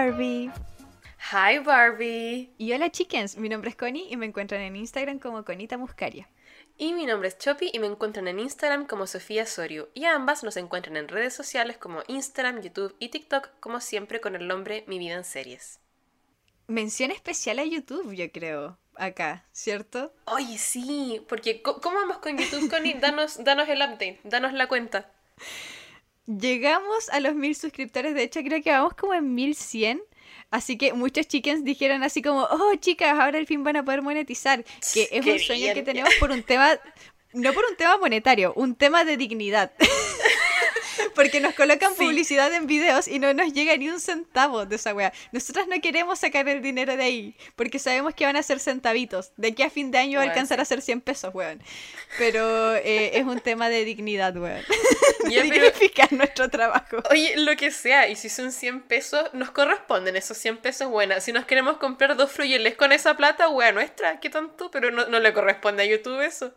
Barbie. Hi Barbie. Y hola chickens, mi nombre es Connie y me encuentran en Instagram como Conita Muscaria. Y mi nombre es Chopi y me encuentran en Instagram como Sofía Sorio. Y ambas nos encuentran en redes sociales como Instagram, YouTube y TikTok, como siempre con el nombre Mi Vida en Series. Mención especial a YouTube, yo creo, acá, ¿cierto? Oye, sí, porque ¿cómo vamos con YouTube, Connie? Danos, danos el update, danos la cuenta. Llegamos a los mil suscriptores, de hecho creo que vamos como en 1100. Así que muchos chickens dijeron así como, oh chicas, ahora al fin van a poder monetizar. Que es un sueño que tenemos por un tema, no por un tema monetario, un tema de dignidad. Porque nos colocan publicidad en videos y no nos llega ni un centavo de esa wea. Nosotras no queremos sacar el dinero de ahí, porque sabemos que van a ser centavitos. De aquí a fin de año va a alcanzar a ser 100 pesos, weón. Pero eh, es un tema de dignidad, weón. Ya, Dignificar nuestro trabajo. Oye, lo que sea, y si son 100 pesos, nos corresponden esos 100 pesos, buena. Si nos queremos comprar dos fruyeles con esa plata, wea nuestra, qué tonto, pero no, no le corresponde a YouTube eso.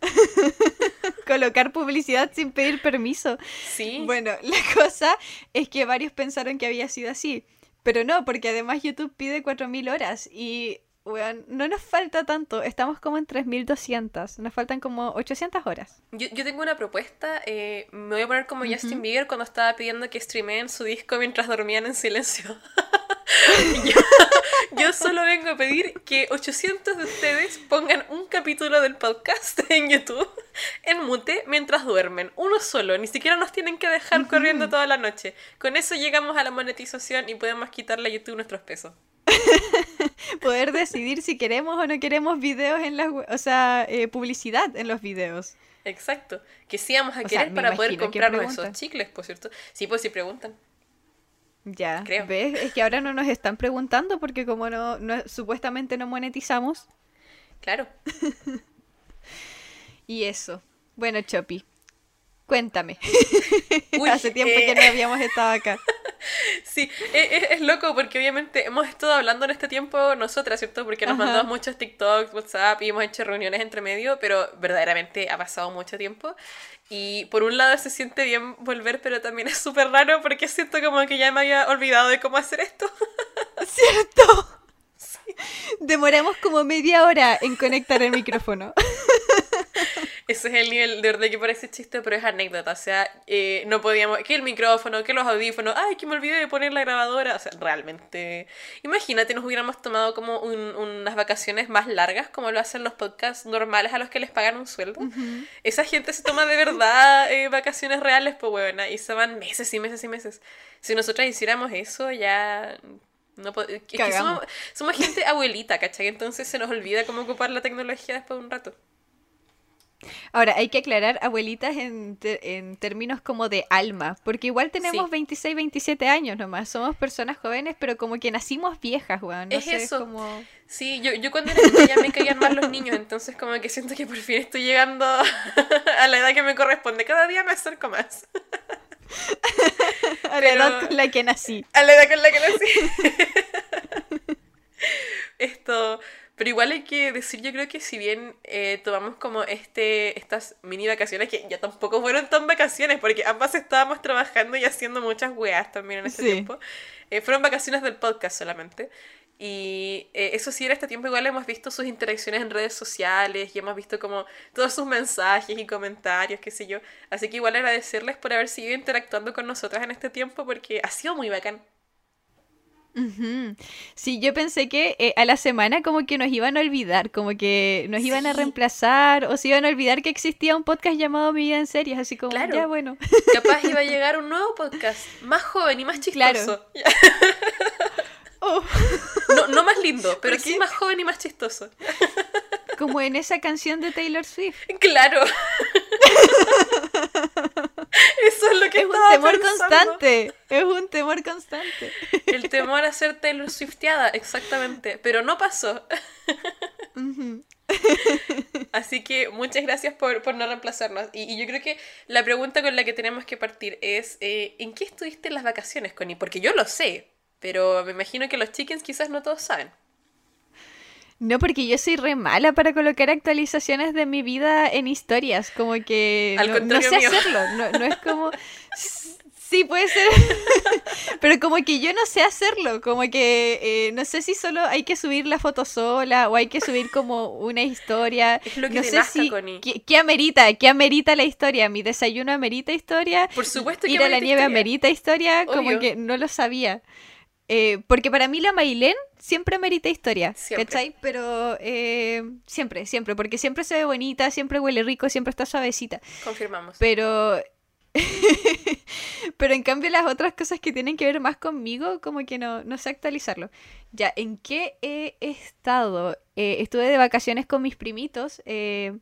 Colocar publicidad sin pedir permiso. Sí. Bueno, la cosa es que varios pensaron que había sido así. Pero no, porque además YouTube pide 4.000 horas y bueno, no nos falta tanto, estamos como en 3.200, nos faltan como 800 horas. Yo, tengo una propuesta, eh, me voy a poner como Justin Bieber cuando estaba pidiendo que streameen su disco mientras dormían en silencio. yo, solo vengo a pedir que 800 de ustedes pongan un capítulo del podcast en YouTube en mute mientras duermen. Uno solo, ni siquiera nos tienen que dejar corriendo toda la noche. Con eso llegamos a la monetización y podemos quitarle a YouTube nuestros pesos. Poder decidir si queremos o no queremos videos en las... O sea, eh, publicidad en los videos. Exacto. Que sí vamos a querer para poder comprarnos esos chicles, por cierto. Sí, pues si preguntan. Ya, ¿ves? Es que ahora no nos están preguntando porque como no, supuestamente no monetizamos. Claro. y eso. Bueno, Chopi, cuéntame. Hace tiempo que no eh. habíamos estado acá. Sí, e, e, es, loco porque obviamente hemos estado hablando en este tiempo nosotras, ¿cierto? Porque nos mandamos muchos TikToks, WhatsApp y hemos hecho reuniones entre medio, pero verdaderamente ha pasado mucho tiempo. Y por un lado se siente bien volver, pero también es súper raro porque siento como que ya me había olvidado de cómo hacer esto. ¿Cierto? Demoramos como media hora en conectar el micrófono. Ese es el nivel de verdad que parece chiste, pero es anécdota. O sea, eh, no podíamos. Que el micrófono, que los audífonos. Ay, que me olvidé de poner la grabadora. O sea, realmente. Imagínate, nos hubiéramos tomado como unas vacaciones más largas, como lo hacen los podcasts normales a los que les pagan un sueldo. Esa gente se toma de verdad eh, vacaciones reales, pues, buena. Y se van meses y meses y meses. Si nosotras hiciéramos eso, ya no somos, somos, gente abuelita, ¿cachai? Entonces se nos olvida cómo ocupar la tecnología después de un rato. Ahora, hay que aclarar abuelitas en, en términos como de alma, porque igual tenemos 26, 27 años nomás, somos personas jóvenes, pero como que nacimos viejas, weón. es eso. Como... Sí, yo, yo cuando era niña ya me caían más los niños, entonces como que siento que por fin estoy llegando a la edad que me corresponde. Cada día me acerco más. a la edad con la que nací. A la edad con la que nací. Esto, pero igual hay que decir, yo creo que si bien eh, tomamos como este estas mini vacaciones, que ya tampoco fueron tan vacaciones, porque ambas estábamos trabajando y haciendo muchas weas también en ese tiempo, eh, fueron vacaciones del podcast solamente. Y eh, eso sí, en este tiempo igual hemos visto sus interacciones en redes sociales y hemos visto como todos sus mensajes y comentarios, qué sé yo. Así que igual agradecerles por haber seguido interactuando con nosotras en este tiempo porque ha sido muy bacán. Sí, yo pensé que eh, a la semana como que nos iban a olvidar, como que nos iban a reemplazar o se iban a olvidar que existía un podcast llamado Mi Vida en Series, así como, ya bueno. Capaz iba a llegar un nuevo podcast, más joven y más chistoso. Oh. No, no, más lindo, pero sí más joven y más chistoso. Como en esa canción de Taylor Swift. Claro. Eso es lo que es un temor constante. Es un temor constante. El temor a ser Taylor Swifteada, exactamente. Pero no pasó. Así que muchas gracias por, no reemplazarnos. Y, yo creo que la pregunta con la que tenemos que partir es: eh, ¿en qué estuviste en las vacaciones, Connie? Porque yo lo sé, pero me imagino que los chickens quizás no todos saben. No, porque yo soy re mala para colocar actualizaciones de mi vida en historias, como que Al no, sé hacerlo, no, es como... Sí, puede ser. Pero como que yo no sé hacerlo. Como que eh, no sé si solo hay que subir la foto sola o hay que subir como una historia. Es lo que no sé nazca, si. Connie. ¿qué, qué amerita? ¿Qué amerita la historia? ¿Mi desayuno amerita historia? Por supuesto que ¿Ir a la nieve historia. amerita historia? Como Obvio. que no lo sabía. Eh, porque para mí la Mailén siempre merita historia, Siempre. ¿cachai? Pero eh, siempre, siempre, porque siempre se ve bonita, siempre huele rico, siempre está suavecita. Confirmamos. Pero. Pero en cambio, las otras cosas que tienen que ver más conmigo, como que no, no sé actualizarlo. Ya, ¿en qué he estado? Eh, estuve de vacaciones con mis primitos. eh,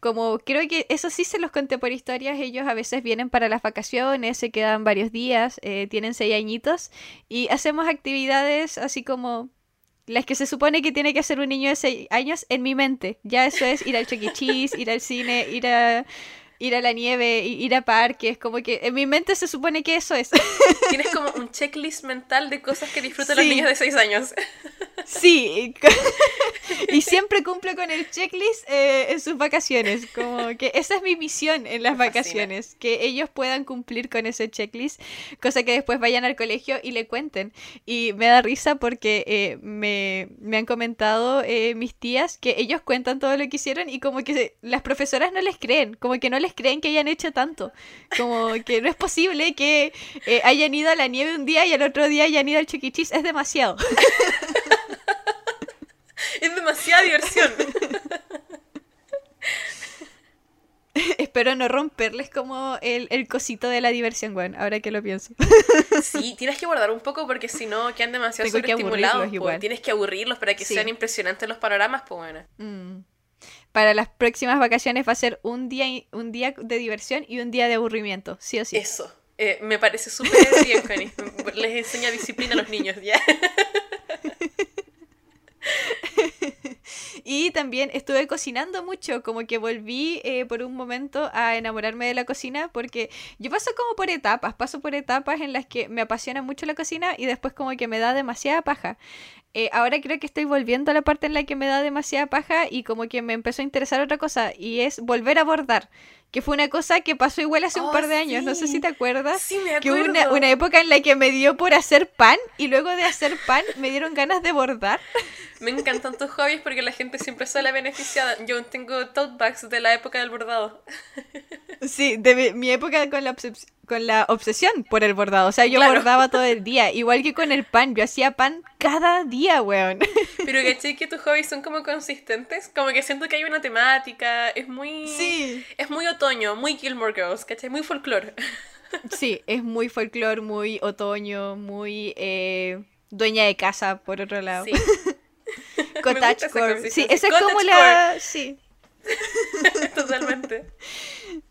como creo que eso sí se los conté por historias, ellos a veces vienen para las vacaciones, se quedan varios días, eh, tienen seis añitos y hacemos actividades así como las que se supone que tiene que hacer un niño de 6 años en mi mente. Ya eso es ir al Chuck E. Cheese, ir al cine, ir a, ir a la nieve, ir a parques. Como que en mi mente se supone que eso es. Tienes como un checklist mental de cosas que disfrutan Sí. los niños de 6 años. Sí. Y siempre cumple con el checklist eh, en sus vacaciones. Como que esa es mi misión en las vacaciones. Que ellos puedan cumplir con ese checklist. Cosa que después vayan al colegio y le cuenten. Y me da risa porque eh, me, me han comentado eh, mis tías que ellos cuentan todo lo que hicieron y como que se- las profesoras no les creen. Como que no les creen que hayan hecho tanto. Como que no es posible que eh, hayan ido a la nieve un día y al otro día hayan ido al Chuck E. Es demasiado. Es demasiada diversión. Espero no romperles como el, el cosito de la diversión, bueno, ahora que lo pienso. Sí, tienes que guardar un poco porque si no quedan demasiado Tengo sobreestimulados. po. igual. Tienes que aburrirlos para que Sí. sean impresionantes los panoramas, pues bueno. Mm. Para las próximas vacaciones va a ser un día, un día de diversión y un día de aburrimiento, sí o sí. Eso. Eh, me parece súper bien, Connie. Les enseña disciplina a los niños, ¿ya? Y también estuve cocinando mucho, como que volví eh, por un momento a enamorarme de la cocina, porque yo paso como por etapas, paso por etapas en las que me apasiona mucho la cocina y después como que me da demasiada paja. Eh, ahora creo que estoy volviendo a la parte en la que me da demasiada paja y como que me empezó a interesar otra cosa y es volver a bordar, que fue una cosa que pasó igual hace un Oh, par de años, no sé si te acuerdas. Sí, me Que hubo una, una época en la que me dio por hacer pan y luego de hacer pan me dieron ganas de bordar. Me encantan tus hobbies porque la gente siempre sale beneficiada. Yo tengo tote bags de la época del bordado. Sí, de mi, mi época con la, obses- con la obsesión por el bordado. O sea, yo Claro. bordaba todo el día. Igual que con el pan. Yo hacía pan cada día, weón. Pero caché que tus hobbies son como consistentes. Como que siento que hay una temática. Es muy. Sí. Es muy otoño, muy Gilmore Girls, ¿cachai? Muy folclore. Sí, es muy folclore, muy otoño, muy eh, dueña de casa, por otro lado. Sí. Cottagecore. Sí, esa es como la... Sí. Totalmente.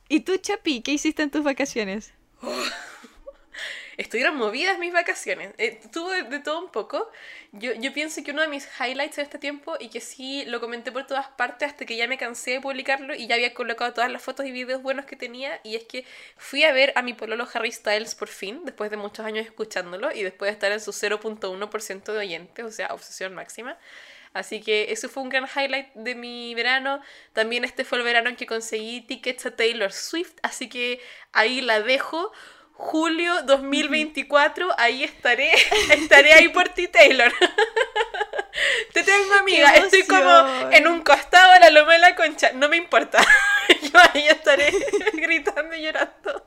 ¿Y tú, Chapi, qué hiciste en tus vacaciones? Estuvieron movidas mis vacaciones. Eh, tuve de todo un poco. Yo, yo pienso que uno de mis highlights de este tiempo, y que sí lo comenté por todas partes hasta que ya me cansé de publicarlo y ya había colocado todas las fotos y videos buenos que tenía, y es que fui a ver a mi pololo Harry Styles por fin, después de muchos años escuchándolo y después de estar en su 0.1% de oyentes, o sea, obsesión máxima. Así que eso fue un gran highlight de mi verano. También este fue el verano en que conseguí tickets a Taylor Swift, así que ahí la dejo. Julio 2024, ahí estaré, estaré ahí por ti, Taylor. Te tengo, amiga. ¡Qué Estoy como en un costado de la loma de la concha. No me importa. Yo ahí estaré gritando y llorando.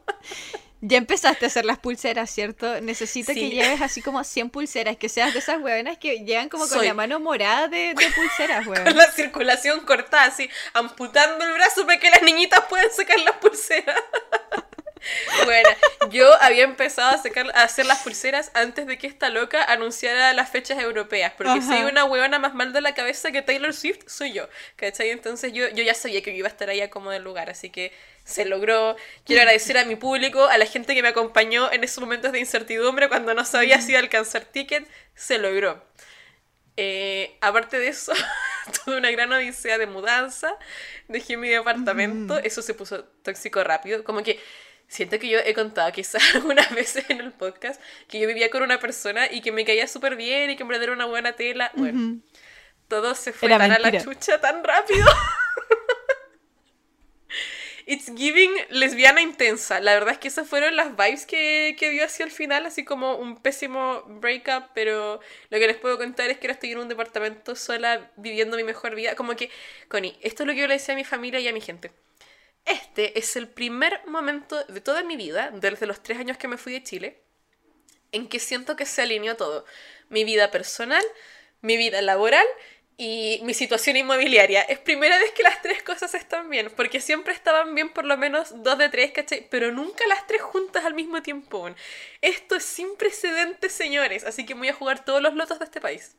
Ya empezaste a hacer las pulseras, ¿cierto? Necesito Sí. que lleves así como 100 pulseras, que seas de esas hueonas que llegan como con Soy. la mano morada de, de pulseras, Con hueón. la circulación cortada, así, amputando el brazo para que las niñitas puedan sacar las pulseras. Bueno, yo había empezado a, sacar, a hacer las pulseras antes de que esta loca anunciara las fechas europeas, porque si Ajá. hay una huevona más mal de la cabeza que Taylor Swift, soy yo, ¿cachai? Entonces yo, yo ya sabía que iba a estar ahí como del lugar, así que se logró. Quiero agradecer a mi público, a la gente que me acompañó en esos momentos de incertidumbre cuando no sabía si iba a alcanzar ticket, se logró. Eh, aparte de eso, tuve una gran odisea de mudanza. Dejé mi departamento. Eso se puso tóxico rápido. Como que siento que yo he contado quizás algunas veces en el podcast que yo vivía con una persona y que me caía súper bien y que en verdad era una buena tela. Bueno, Ujú. todo se fue Era tan a la chucha tan rápido. It's giving lesbiana intensa. La verdad es que esas fueron las vibes que, que dio hacia el final, así como un pésimo breakup, pero lo que les puedo contar es que ahora estoy en un departamento sola, viviendo mi mejor vida. Como que, Connie, esto es lo que yo le decía a mi familia y a mi gente. Este es el primer momento de toda mi vida, desde los tres años que me fui de Chile, en que siento que se alineó todo. Mi vida personal, mi vida laboral y mi situación inmobiliaria. Es primera vez que las tres cosas están bien, porque siempre estaban bien por lo menos dos de tres, ¿cachai? Pero nunca las tres juntas al mismo tiempo. Esto es sin precedentes, señores, así que voy a jugar todos los lotos de este país.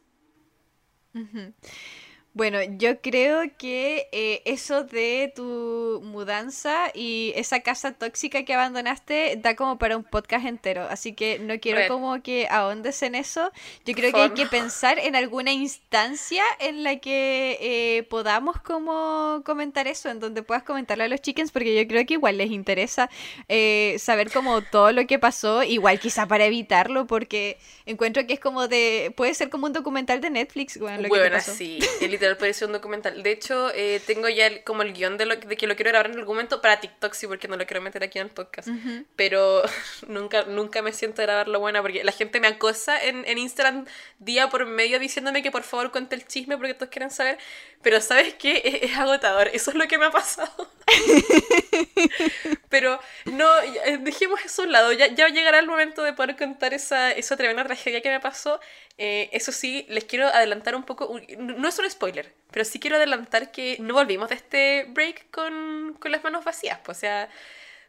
Bueno, yo creo que eh, eso de tu mudanza y esa casa tóxica que abandonaste da como para un podcast entero. Así que no quiero como que ahondes en eso. Yo creo que hay que pensar en alguna instancia en la que eh, podamos como comentar eso, en donde puedas comentarle a los chickens, porque yo creo que igual les interesa eh, saber como todo lo que pasó, igual quizá para evitarlo, porque encuentro que es como de, puede ser como un documental de Netflix, bueno, lo que pasó. sí, literal parece un documental. De hecho, eh, tengo ya como el guion de, lo, de que lo quiero grabar en algún momento para TikTok, sí, porque no lo quiero meter aquí en el podcast. Pero nunca, nunca me siento a grabarlo buena porque la gente me acosa en, en Instagram día por medio diciéndome que por favor cuente el chisme porque todos quieren saber. Pero ¿sabes qué? Es, agotador. Eso es lo que me ha pasado. Pero no, eh, dejemos eso a un lado. Ya, ya llegará el momento de poder contar esa, esa tremenda tragedia que me pasó. Eh, eso sí, les quiero adelantar un poco. No es un spoiler, pero sí quiero adelantar que no volvimos de este break con, con las manos vacías. Pues, o sea,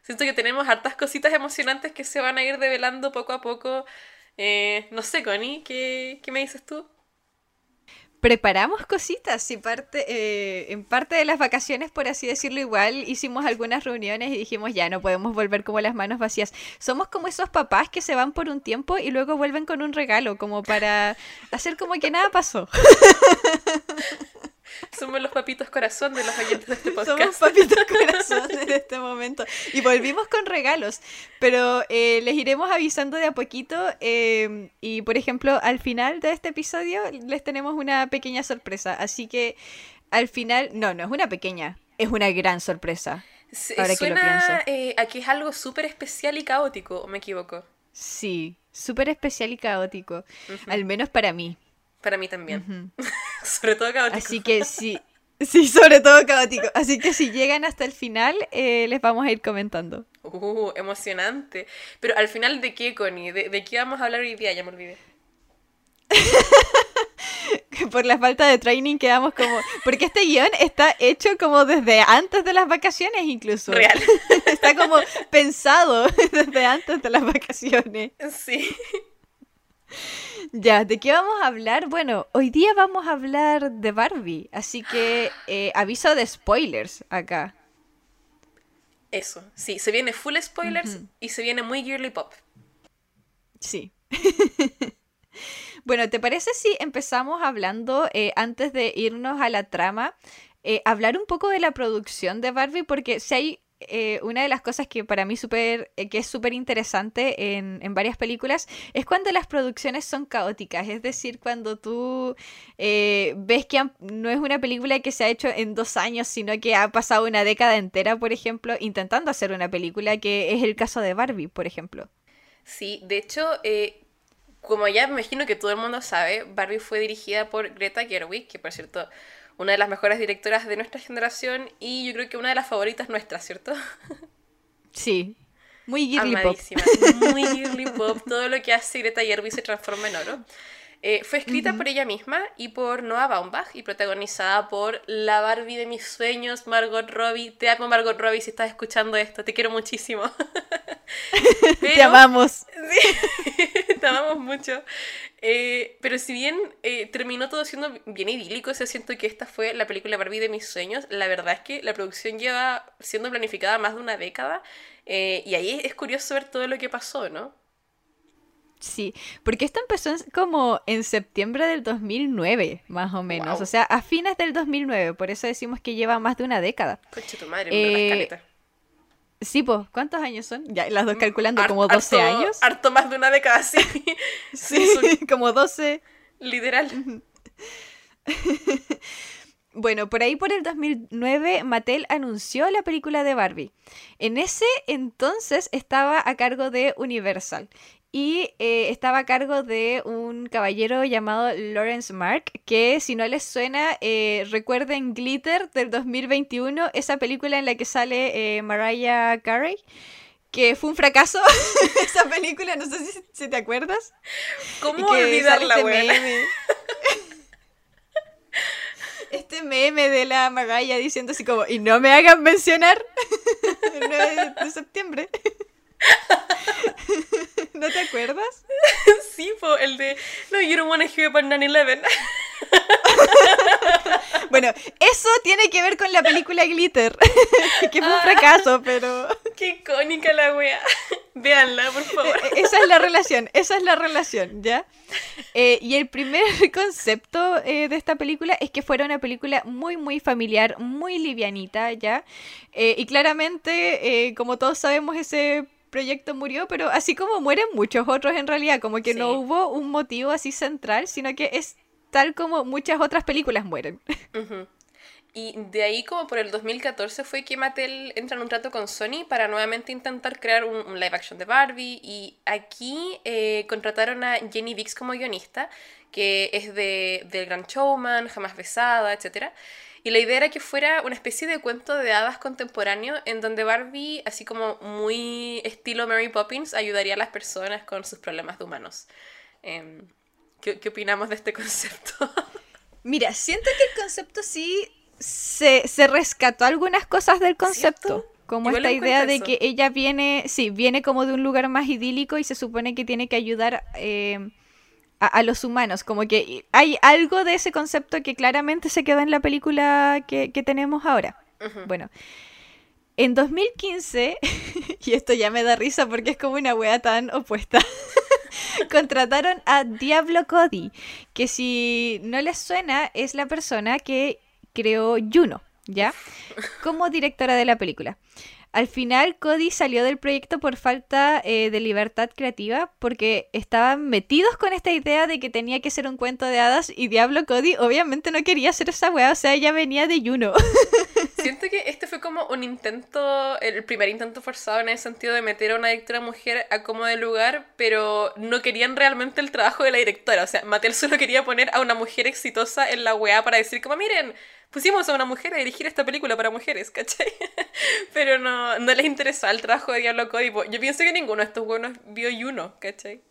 siento que tenemos hartas cositas emocionantes que se van a ir develando poco a poco. Eh, no sé, Connie, ¿qué, ¿qué me dices tú? Preparamos cositas y parte, eh, en parte de las vacaciones, por así decirlo, igual hicimos algunas reuniones y dijimos, ya no podemos volver como las manos vacías. Somos como esos papás que se van por un tiempo y luego vuelven con un regalo, como para hacer como que nada pasó. Somos los papitos corazón de los oyentes de este podcast. Somos papitos corazón en este momento. Y volvimos con regalos. Pero eh, les iremos avisando de a poquito. Em, y por ejemplo, al final de este episodio les tenemos una pequeña sorpresa. Así que al final, no, no es una pequeña, es una gran sorpresa. ahora que lo. Eh, aquí es algo súper especial y caótico, ¿o me equivoco? Sí, súper especial y caótico. Al menos para mí. Para mí también. sobre todo caótico. Así que sí, sí, sobre todo caótico. Así que si llegan hasta el final, eh, les vamos a ir comentando. Uh, emocionante. Pero al final, ¿de qué, Connie? ¿De, qué vamos a hablar hoy día? Ya me olvidé. Por la falta de training quedamos como... Porque este guion está hecho como desde antes de las vacaciones incluso. Real. está como pensado desde antes de las vacaciones. Sí. Ya, ¿de qué vamos a hablar? Bueno, hoy día vamos a hablar de Barbie, así que eh, aviso de spoilers acá. Eso, sí, se viene full spoilers y se viene muy girly pop. Sí. bueno, ¿te parece si empezamos hablando, eh, antes de irnos a la trama, eh, hablar un poco de la producción de Barbie? Porque si hay eh, una de las cosas que para mí super, eh, que es súper interesante en, en, varias películas es cuando las producciones son caóticas. Es decir, cuando tú eh, ves que no es una película que se ha hecho en dos años, sino que ha pasado una década entera, por ejemplo, intentando hacer una película, que es el caso de Barbie, por ejemplo. Sí, de hecho, como ya me imagino que todo el mundo sabe, Barbie fue dirigida por Greta Gerwig, que por cierto una de las mejores directoras de nuestra generación y yo creo que una de las favoritas nuestras, ¿cierto? Sí. Muy girly pop. Muy girly pop. Todo lo que hace Greta Gerwig se transforma en oro. Eh, fue escrita por ella misma y por Noah Baumbach y protagonizada por la Barbie de mis sueños, Margot Robbie. Te amo, Margot Robbie, si estás escuchando esto. Te quiero muchísimo. te amamos. te amamos mucho. Eh, pero si bien eh, terminó todo siendo bien idílico, se siento que esta fue la película Barbie de mis sueños, la verdad es que la producción lleva siendo planificada más de una década y ahí es curioso ver todo lo que pasó, ¿no? Sí, porque esto empezó como en septiembre del 2009, más o menos. O sea, a fines del 2009. Por eso decimos que lleva más de una década. Coche tu madre, eh, Sí, pues, ¿cuántos años son? Ya, las dos mm, calculando, como 12 años. Harto más de una década, sí. sí, como 12. Literal. Bueno, por ahí por el 2009 Mattel anunció la película de Barbie. En ese entonces estaba a cargo de Universal y eh, estaba a cargo de un caballero llamado Lawrence Mark, que si no les suena, eh, recuerden Glitter del 2021, esa película en la que sale eh, Mariah Carey, que fue un fracaso, esa película, no sé si, te acuerdas. ¿Cómo olvidarla, este este meme de la Mariah diciendo así como, y no me hagan mencionar el 9 de septiembre. ¿No te acuerdas? Sí, el de No, you don't wanna hear about 9-11. bueno, eso tiene que ver con la película Glitter, que fue un fracaso, pero... Qué icónica la wea. Véanla, por favor. E-, esa es la relación, esa es la relación, ¿ya? Eh, y el primer concepto eh, de esta película es que fuera una película muy, muy familiar, muy livianita, ¿ya? Eh, y claramente, como todos sabemos, ese proyecto murió, pero así como mueren muchos otros en realidad, como que no hubo un motivo así central, sino que es tal como muchas otras películas mueren. Y de ahí como por el 2014 fue que Mattel entra en un trato con Sony para nuevamente intentar crear un, live action de Barbie y aquí eh, contrataron a Jenny Dix como guionista, que es de, del Gran Showman, Jamás Besada, etc. Y la idea era que fuera una especie de cuento de hadas contemporáneo en donde Barbie, así como muy estilo Mary Poppins, ayudaría a las personas con sus problemas de humanos. Em, ¿qué, ¿qué, opinamos de este concepto? Mira, siento que el concepto sí se, se rescató algunas cosas del concepto. Como esta idea de que ella viene, sí, viene como de un lugar más idílico y se supone que tiene que ayudar eh, a, los humanos. Como que hay algo de ese concepto que claramente se quedó en la película que, tenemos ahora. Bueno, en 2015, y esto ya me da risa porque es como una wea tan opuesta, contrataron a Diablo Cody, que si no les suena es la persona que creó Juno, ¿ya? Como directora de la película. Al final, Cody salió del proyecto por falta eh, de libertad creativa porque estaban metidos con esta idea de que tenía que ser un cuento de hadas y Diablo Cody obviamente no quería hacer esa weá, o sea, ella venía de Juno. Siento que este fue como un intento, el primer intento forzado en el sentido de meter a una directora mujer a como de lugar, pero no querían realmente el trabajo de la directora. O sea, Mattel solo quería poner a una mujer exitosa en la weá para decir como, miren, pusimos a una mujer a dirigir esta película para mujeres, ¿cachai? Pero no, no les interesaba el trabajo de Diablo Cody. Yo pienso que ninguno de estos buenos vio uno, ¿cachai?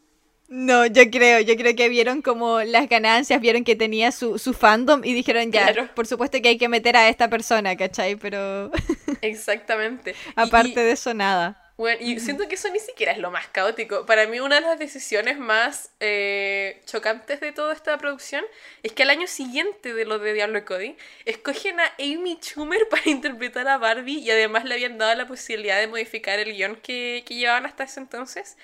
No, yo creo, yo creo que vieron como las ganancias, vieron que tenía su, su fandom y dijeron ya, por supuesto que hay que meter a esta persona, ¿cachai? Pero... Exactamente. Aparte de eso, nada. Bueno, y siento que eso ni siquiera es lo más caótico. Para mí una de las decisiones más eh, chocantes de toda esta producción es que al año siguiente de lo de Diablo Cody, escogen a Amy Schumer para interpretar a Barbie y además le habían dado la posibilidad de modificar el guion que, que llevaban hasta ese entonces.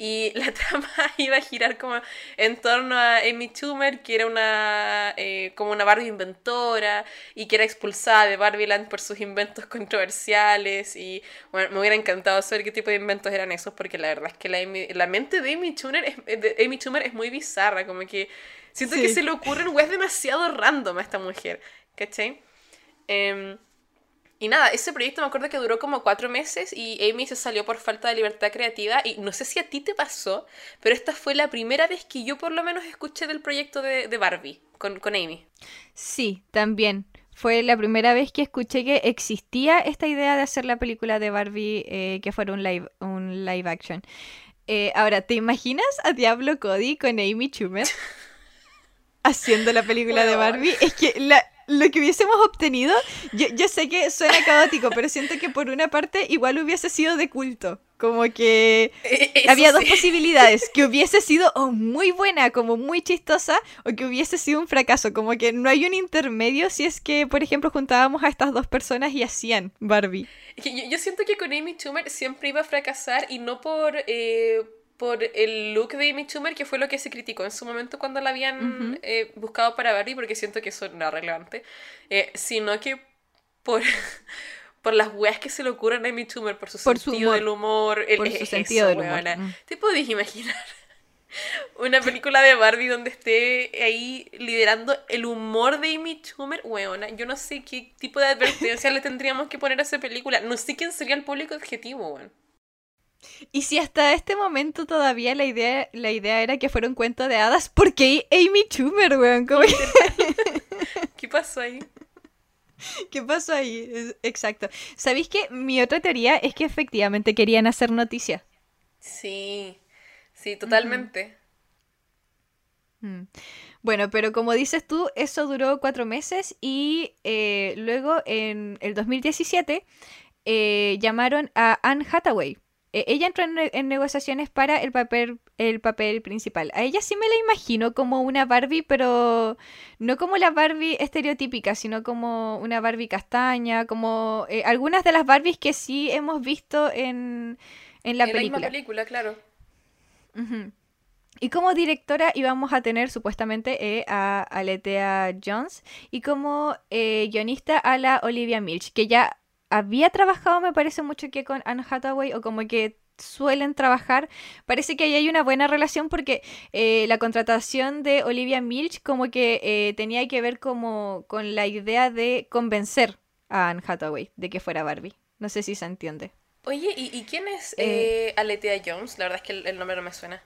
Y la trama iba a girar como en torno a Amy Schumer, que era una eh, como una Barbie inventora y que era expulsada de Barbieland por sus inventos controversiales. Y bueno, me hubiera encantado saber qué tipo de inventos eran esos, porque la verdad es que la, la mente de Amy Schumer es, de Amy Schumer es muy bizarra, como que siento que se le ocurren es demasiado random a esta mujer, ¿cachai? Eh, y nada, ese proyecto me acuerdo que duró como cuatro meses y Amy se salió por falta de libertad creativa y no sé si a ti te pasó, pero esta fue la primera vez que yo por lo menos escuché del proyecto de, Barbie con, con Amy. Sí, también. Fue la primera vez que escuché que existía esta idea de hacer la película de Barbie eh, que fuera un live, un live action. Eh, ahora, ¿te imaginas a Diablo Cody con Amy Schumer haciendo la película de Barbie? Es que la, lo que hubiésemos obtenido, yo, sé que suena caótico, pero siento que por una parte igual hubiese sido de culto. Como que e, había dos posibilidades, que hubiese sido muy buena, como muy chistosa, o que hubiese sido un fracaso. Como que no hay un intermedio si es que, por ejemplo, juntábamos a estas dos personas y hacían Barbie. Yo, yo siento que con Amy Schumer siempre iba a fracasar y no por... Eh, por el look de Amy Schumer, que fue lo que se criticó en su momento cuando la habían eh, buscado para Barbie, porque siento que eso no es relevante, eh, sino que por, por las weas que se le ocurren a Amy Schumer, por su sentido del humor, por su sentido del humor. ¿Te podés imaginar? Una película de Barbie donde esté ahí liderando el humor de Amy Schumer, weona. Yo no sé qué tipo de advertencia le tendríamos que poner a esa película. No sé quién sería el público objetivo, weón. Y si hasta este momento todavía la idea, la idea era que fuera un cuento de hadas, ¿por qué Amy Schumer, weón? ¿Qué pasó ahí? ¿Qué pasó ahí? Exacto. ¿Sabéis que mi otra teoría es que efectivamente querían hacer noticia? Sí, sí, totalmente. Mm. Bueno, pero como dices tú, eso duró cuatro meses y eh, luego en el 2017 eh, llamaron a Anne Hathaway ella entró en, negociaciones para el papel, el papel principal. A ella sí me la imagino como una Barbie, pero no como la Barbie estereotípica, sino como una Barbie castaña, como eh, algunas de las Barbies que sí hemos visto en, en la en película. La película, claro. Y como directora íbamos a tener supuestamente eh, a Aletea Jones y como eh, guionista a la Olivia Milch, que ya había trabajado, me parece mucho que con Anne Hathaway, o como que suelen trabajar. Parece que ahí hay una buena relación porque eh, la contratación de Olivia Milch como que eh, tenía que ver como con la idea de convencer a Anne Hathaway de que fuera Barbie. No sé si se entiende. Oye, ¿y, quién es eh, Aletea Jones? La verdad es que el nombre no me suena.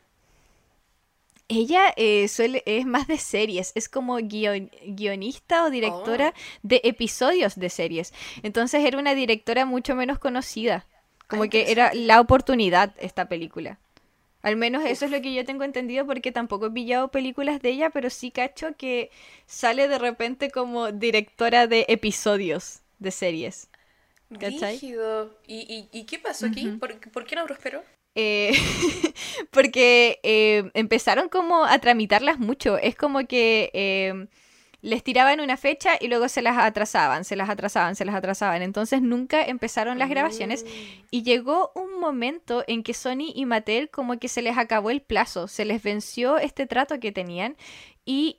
Ella eh, suele, es más de series, es como guionista o directora oh. de episodios de series. Entonces era una directora mucho menos conocida. Como que era la oportunidad esta película. Al menos eso es lo que yo tengo entendido porque tampoco he pillado películas de ella, pero sí cacho que sale de repente como directora de episodios de series. ¿Cachai? ¿Y, y, qué pasó aquí? ¿Por, ¿Por, qué no prosperó? Eh, porque eh, empezaron como a tramitarlas mucho. Es como que eh, les tiraban una fecha y luego se las atrasaban, se las atrasaban, se las atrasaban. Entonces nunca empezaron las grabaciones mm. y llegó un momento en que Sony y Mattel como que se les acabó el plazo, se les venció este trato que tenían y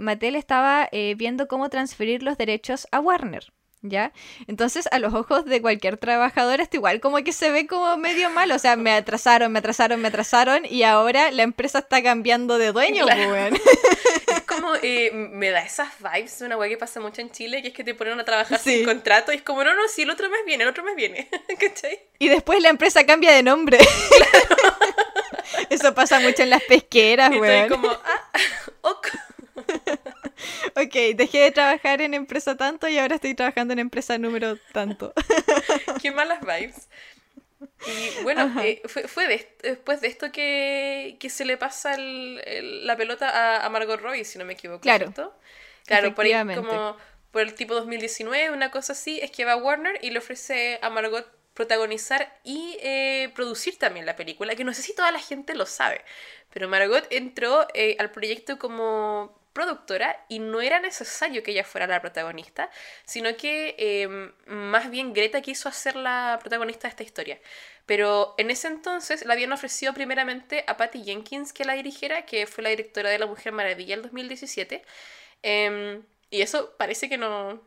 Mattel estaba viendo cómo transferir los derechos a Warner. ¿Ya? Entonces, a los ojos de cualquier trabajador, esto igual como que se ve como medio mal, o sea, me atrasaron, me atrasaron, me atrasaron y ahora la empresa está cambiando de dueño, pues, Es como, eh, me da esas vibes de una weá que pasa mucho en Chile, que es que te ponen a trabajar sin contrato y es como, no, no, si el otro mes viene, el otro mes viene, ¿cachai? Y después la empresa cambia de nombre. Eso pasa mucho en las pesqueras, güey. como, ah, ok. ok, dejé de trabajar en empresa tanto y ahora estoy trabajando en empresa número tanto. Qué malas vibes. Y bueno, eh, fue, fue después de esto que, que se le pasa el, la pelota a, Margot Robbie, si no me equivoco. Claro. Claro, por ahí como por el tipo 2019, una cosa así, es que va a Warner y le ofrece a Margot protagonizar y eh, producir también la película, que no sé si toda la gente lo sabe, pero Margot entró eh, al proyecto como productora y no era necesario que ella fuera la protagonista, sino que em, más bien Greta quiso ser la protagonista de esta historia. Pero en ese entonces la habían ofrecido primeramente a Patty Jenkins que la dirigiera, que fue la directora de La Mujer Maravilla el 2017. Em, y eso parece que no,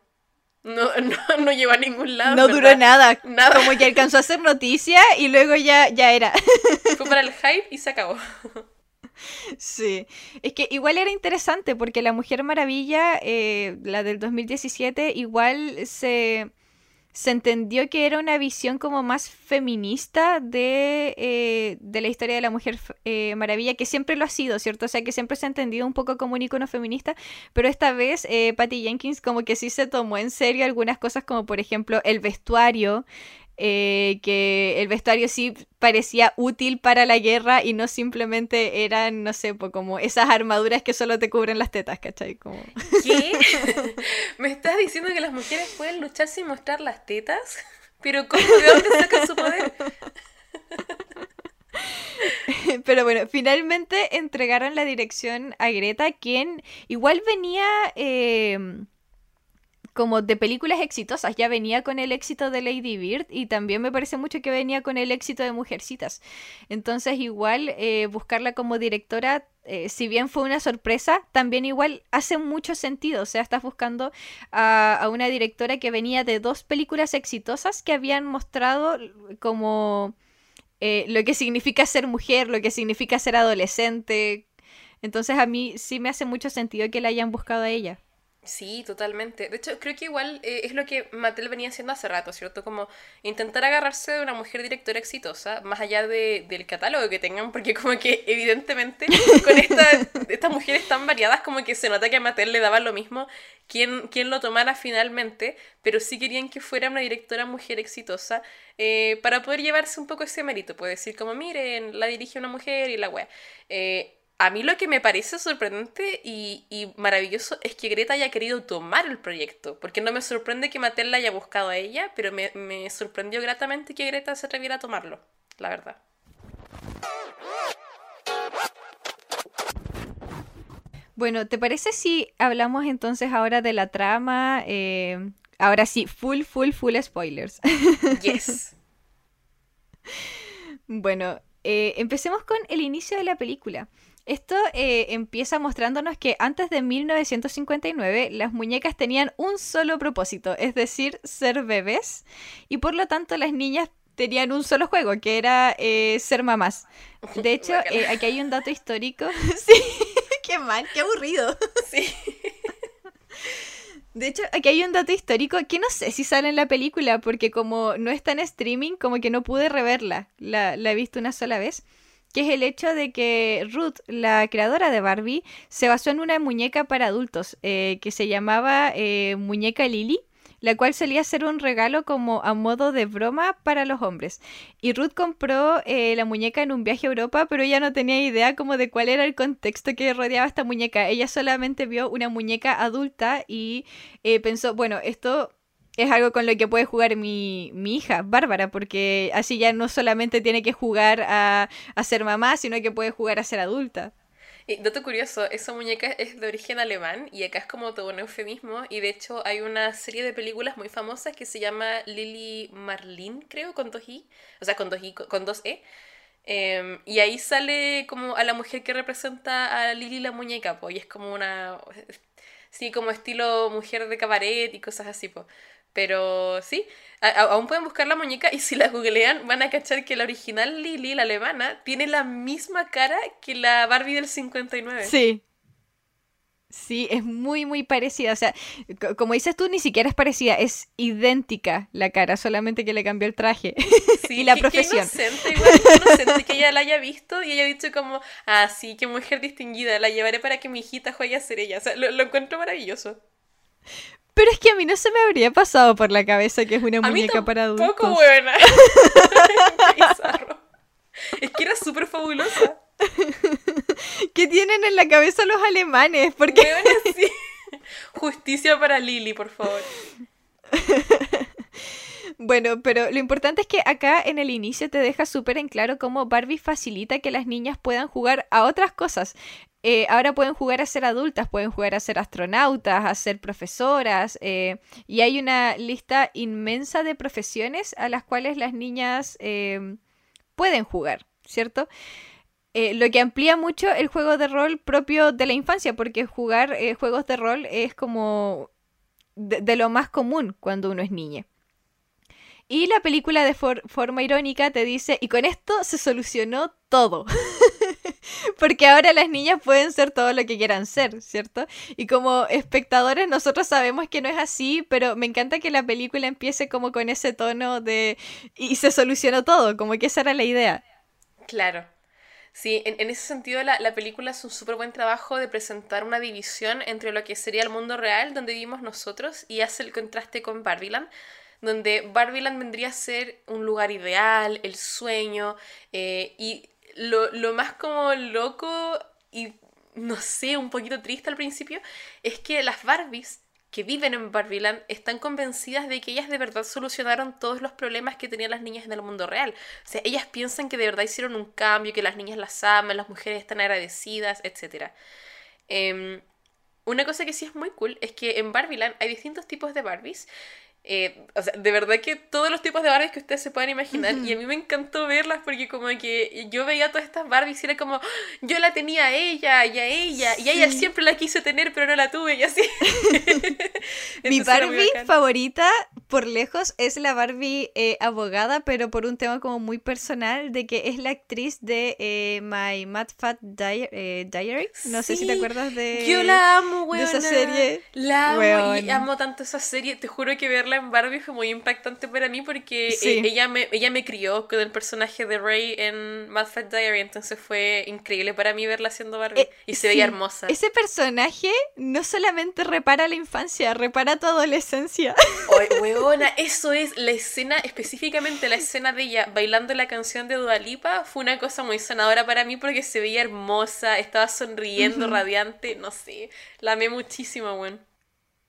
no, no, lleva a ningún lado. No duró nada. nada. Como que alcanzó a hacer noticia y luego ya, ya era. Fue para el hype y se acabó. Sí, es que igual era interesante porque La Mujer Maravilla, eh, la del 2017, igual se, se entendió que era una visión como más feminista de, eh, de la historia de la Mujer eh, Maravilla, que siempre lo ha sido, ¿cierto? O sea, que siempre se ha entendido un poco como un icono feminista, pero esta vez Patty Jenkins como que sí se tomó en serio algunas cosas como por ejemplo el vestuario, eh, que el vestuario sí parecía útil para la guerra y no simplemente eran, no sé, como esas armaduras que solo te cubren las tetas, ¿cachai? Como... ¿Qué? ¿Me estás diciendo que las mujeres pueden luchar sin mostrar las tetas? ¿Pero cómo? ¿De dónde sacan su poder? Pero bueno, finalmente entregaron la dirección a Greta, quien igual venía... Eh, como de películas exitosas. Ya venía con el éxito de Lady Bird y también me parece mucho que venía con el éxito de Mujercitas. Entonces igual eh, buscarla como directora, eh, si bien fue una sorpresa, también igual hace mucho sentido. O sea, estás buscando a, una directora que venía de dos películas exitosas que habían mostrado como... eh, lo que significa ser mujer, lo que significa ser adolescente. Entonces a mí sí me hace mucho sentido que la hayan buscado a ella. Sí, totalmente. De hecho, creo que igual eh, es lo que Mattel venía haciendo hace rato, ¿cierto? Como intentar agarrarse de una mujer directora exitosa, más allá de, del catálogo que tengan, porque como que evidentemente con estas mujeres tan variadas, como que se nota que a Mattel le daba lo mismo quién, quién lo tomara finalmente, pero sí querían que fuera una directora mujer exitosa eh, para poder llevarse un poco ese mérito. Puede decir como, miren, la dirige una mujer y la wea. Eh, a mí lo que me parece sorprendente y, maravilloso es que Greta haya querido tomar el proyecto, porque no me sorprende que Mattel la haya buscado a ella, pero me, me sorprendió gratamente que Greta se atreviera a tomarlo, la verdad. Bueno, ¿te parece si hablamos entonces ahora de la trama? Eh, ahora sí, full, full, full spoilers. Yes. bueno, eh, empecemos con el inicio de la película. Esto eh, empieza mostrándonos que antes de 1959 las muñecas tenían un solo propósito, es decir, ser bebés, y por lo tanto las niñas tenían un solo juego, que era eh, ser mamás. De hecho, eh, aquí hay un dato histórico. sí, qué mal, qué aburrido. Sí. De hecho, aquí hay un dato histórico que no sé si sale en la película, porque como no está en streaming, como que no pude reverla. La, la he visto una sola vez que es el hecho de que Ruth, la creadora de Barbie, se basó en una muñeca para adultos eh, que se llamaba eh, Muñeca Lily la cual solía ser un regalo como a modo de broma para los hombres. Y Ruth compró eh, la muñeca en un viaje a Europa, pero ella no tenía idea como de cuál era el contexto que rodeaba esta muñeca. Ella solamente vio una muñeca adulta y pensó, bueno, esto es algo con lo que puede jugar mi, hija, Bárbara, porque así ya no solamente tiene que jugar a, ser mamá, sino que puede jugar a ser adulta. Y dato curioso, esa muñeca es de origen alemán y acá es como todo un eufemismo y de hecho hay una serie de películas muy famosas que se llama Lily Marlin, creo, con dos I, o sea, con dos, I, con dos E. Em, y ahí sale como a la mujer que representa a Lily la muñeca, pues, y es como una, sí, como estilo mujer de cabaret y cosas así, pues. Pero sí, aún pueden buscar la muñeca y si la googlean van a cachar que la original Lily, la alemana, tiene la misma cara que la Barbie del 59. Sí. Sí, es muy, muy parecida. O sea, como dices tú, ni siquiera es parecida, es idéntica la cara, solamente que le cambió el traje sí, y la profesión. Qué inocente, igual, inocente que ella la haya visto y haya dicho como, ah, sí, qué mujer distinguida, la llevaré para que mi hijita juegue a ser ella. O sea, lo encuentro maravilloso. Pero es que a mí no se me habría pasado por la cabeza que es una muñeca para adultos. Poco buena. es que era súper fabulosa. ¿Qué tienen en la cabeza los alemanes? Porque Justicia para Lily, por favor. Bueno, pero lo importante es que acá en el inicio te deja súper en claro cómo Barbie facilita que las niñas puedan jugar a otras cosas. Eh, ahora pueden jugar a ser adultas, pueden jugar a ser astronautas, a ser profesoras, eh, y hay una lista inmensa de profesiones a las cuales las niñas em, pueden jugar, ¿cierto? Eh, lo que amplía mucho el juego de rol propio de la infancia, porque jugar juegos de rol es como de, lo más común cuando uno es niña. Y la película de forma irónica te dice, y con esto se solucionó todo. Porque ahora las niñas pueden ser todo lo que quieran ser, ¿cierto? Y como espectadores nosotros sabemos que no es así, pero me encanta que la película empiece como con ese tono de... y se solucionó todo, como que esa era la idea. Claro. Sí, en, ese sentido la, la, película es un súper buen trabajo de presentar una división entre lo que sería el mundo real donde vivimos nosotros y hace el contraste con Barbieland donde Barbieland vendría a ser un lugar ideal, el sueño, eh, y lo, lo más como loco y no sé, un poquito triste al principio, es que las Barbies que viven en Barbieland están convencidas de que ellas de verdad solucionaron todos los problemas que tenían las niñas en el mundo real. O sea, ellas piensan que de verdad hicieron un cambio, que las niñas las aman, las mujeres están agradecidas, etc. Em, una cosa que sí es muy cool es que en Barbieland hay distintos tipos de Barbies eh, o sea, de verdad que todos los tipos de Barbies que ustedes se puedan imaginar. Y a mí me encantó verlas porque como que yo veía todas estas Barbies y era como, yo la tenía a ella y a ella. Y a ella siempre la quise tener, pero no la tuve y así. Mi Barbie favorita por lejos es la Barbie eh, abogada, pero por un tema como muy personal, de que es la actriz de eh, My Mad Fat eh, Diary. No sé si te acuerdas de, Yo la amo, de esa serie. La amo y amo tanto esa serie. Te juro que verla en Barbie fue muy impactante para mí porque ella, me, ella me crió con el personaje de Ray en Mad Fat Diary, entonces fue increíble para mí verla siendo Barbie. y se veía hermosa. Ese personaje no solamente repara la infancia, repara tu adolescencia. weona, eso es la escena, específicamente la escena de ella bailando la canción de Dualipa, fue una cosa muy sanadora para mí porque se veía hermosa, estaba sonriendo, radiante, no sé, la amé muchísimo, weón.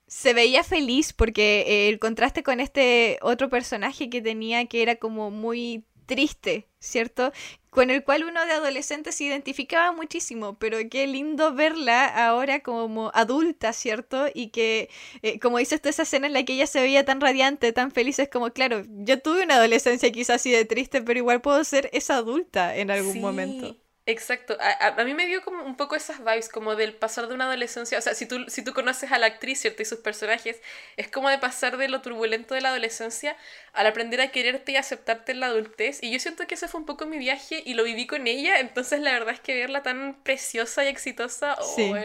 Se veía feliz porque eh, el contraste con este otro personaje que tenía que era como muy triste, ¿cierto? Con el cual uno de adolescente se identificaba muchísimo, pero qué lindo verla ahora como adulta, ¿cierto? Y que, eh, como dices tú, esa escena en la que ella se veía tan radiante, tan feliz, es como, claro, yo tuve una adolescencia quizás así de triste, pero igual puedo ser esa adulta en algún momento. Exacto, a, mí me dio como un poco esas vibes, como del pasar de una adolescencia, o sea, si tú, si tú conoces a la actriz, ¿cierto? Y sus personajes, es como de pasar de lo turbulento de la adolescencia al aprender a quererte y aceptarte en la adultez. Y yo siento que ese fue un poco mi viaje y lo viví con ella, entonces la verdad es que verla tan preciosa y exitosa, oh,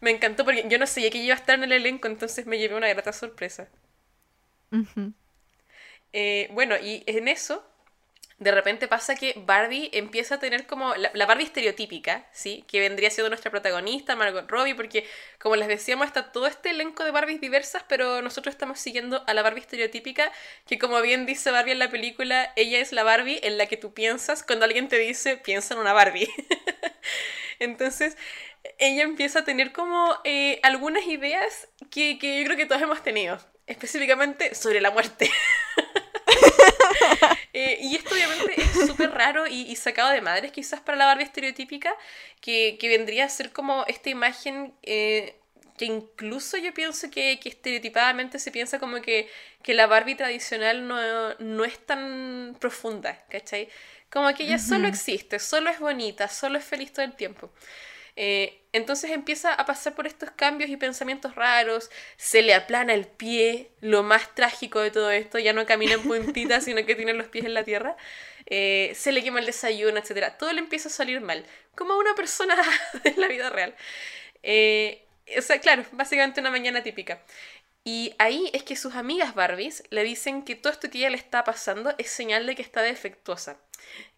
me encantó porque yo no sabía que iba a estar en el elenco, entonces me llevé una grata sorpresa. Eh, bueno, y en eso de repente pasa que Barbie empieza a tener como la, Barbie estereotípica, ¿sí? Que vendría siendo nuestra protagonista, Margot Robbie, porque como les decíamos, está todo este elenco de Barbies diversas, pero nosotros estamos siguiendo a la Barbie estereotípica, que como bien dice Barbie en la película, ella es la Barbie en la que tú piensas cuando alguien te dice, piensa en una Barbie. Entonces, ella empieza a tener como eh, algunas ideas que, que yo creo que todos hemos tenido, específicamente sobre la muerte. Eh, y esto obviamente es súper raro y, sacado de madres quizás para la Barbie estereotípica, que, que vendría a ser como esta imagen eh, que incluso yo pienso que, que, estereotipadamente se piensa como que, que la Barbie tradicional no, no, es tan profunda, ¿cachai? Como que ella solo existe, solo es bonita, solo es feliz todo el tiempo. Eh, entonces empieza a pasar por estos cambios y pensamientos raros, se le aplana el pie, lo más trágico de todo esto, ya no camina en puntitas, sino que tiene los pies en la tierra, eh, se le quema el desayuno, etc. Todo le empieza a salir mal, como a una persona en la vida real. Eh, o sea, claro, básicamente una mañana típica. Y ahí es que sus amigas Barbies le dicen que todo esto que ella le está pasando es señal de que está defectuosa.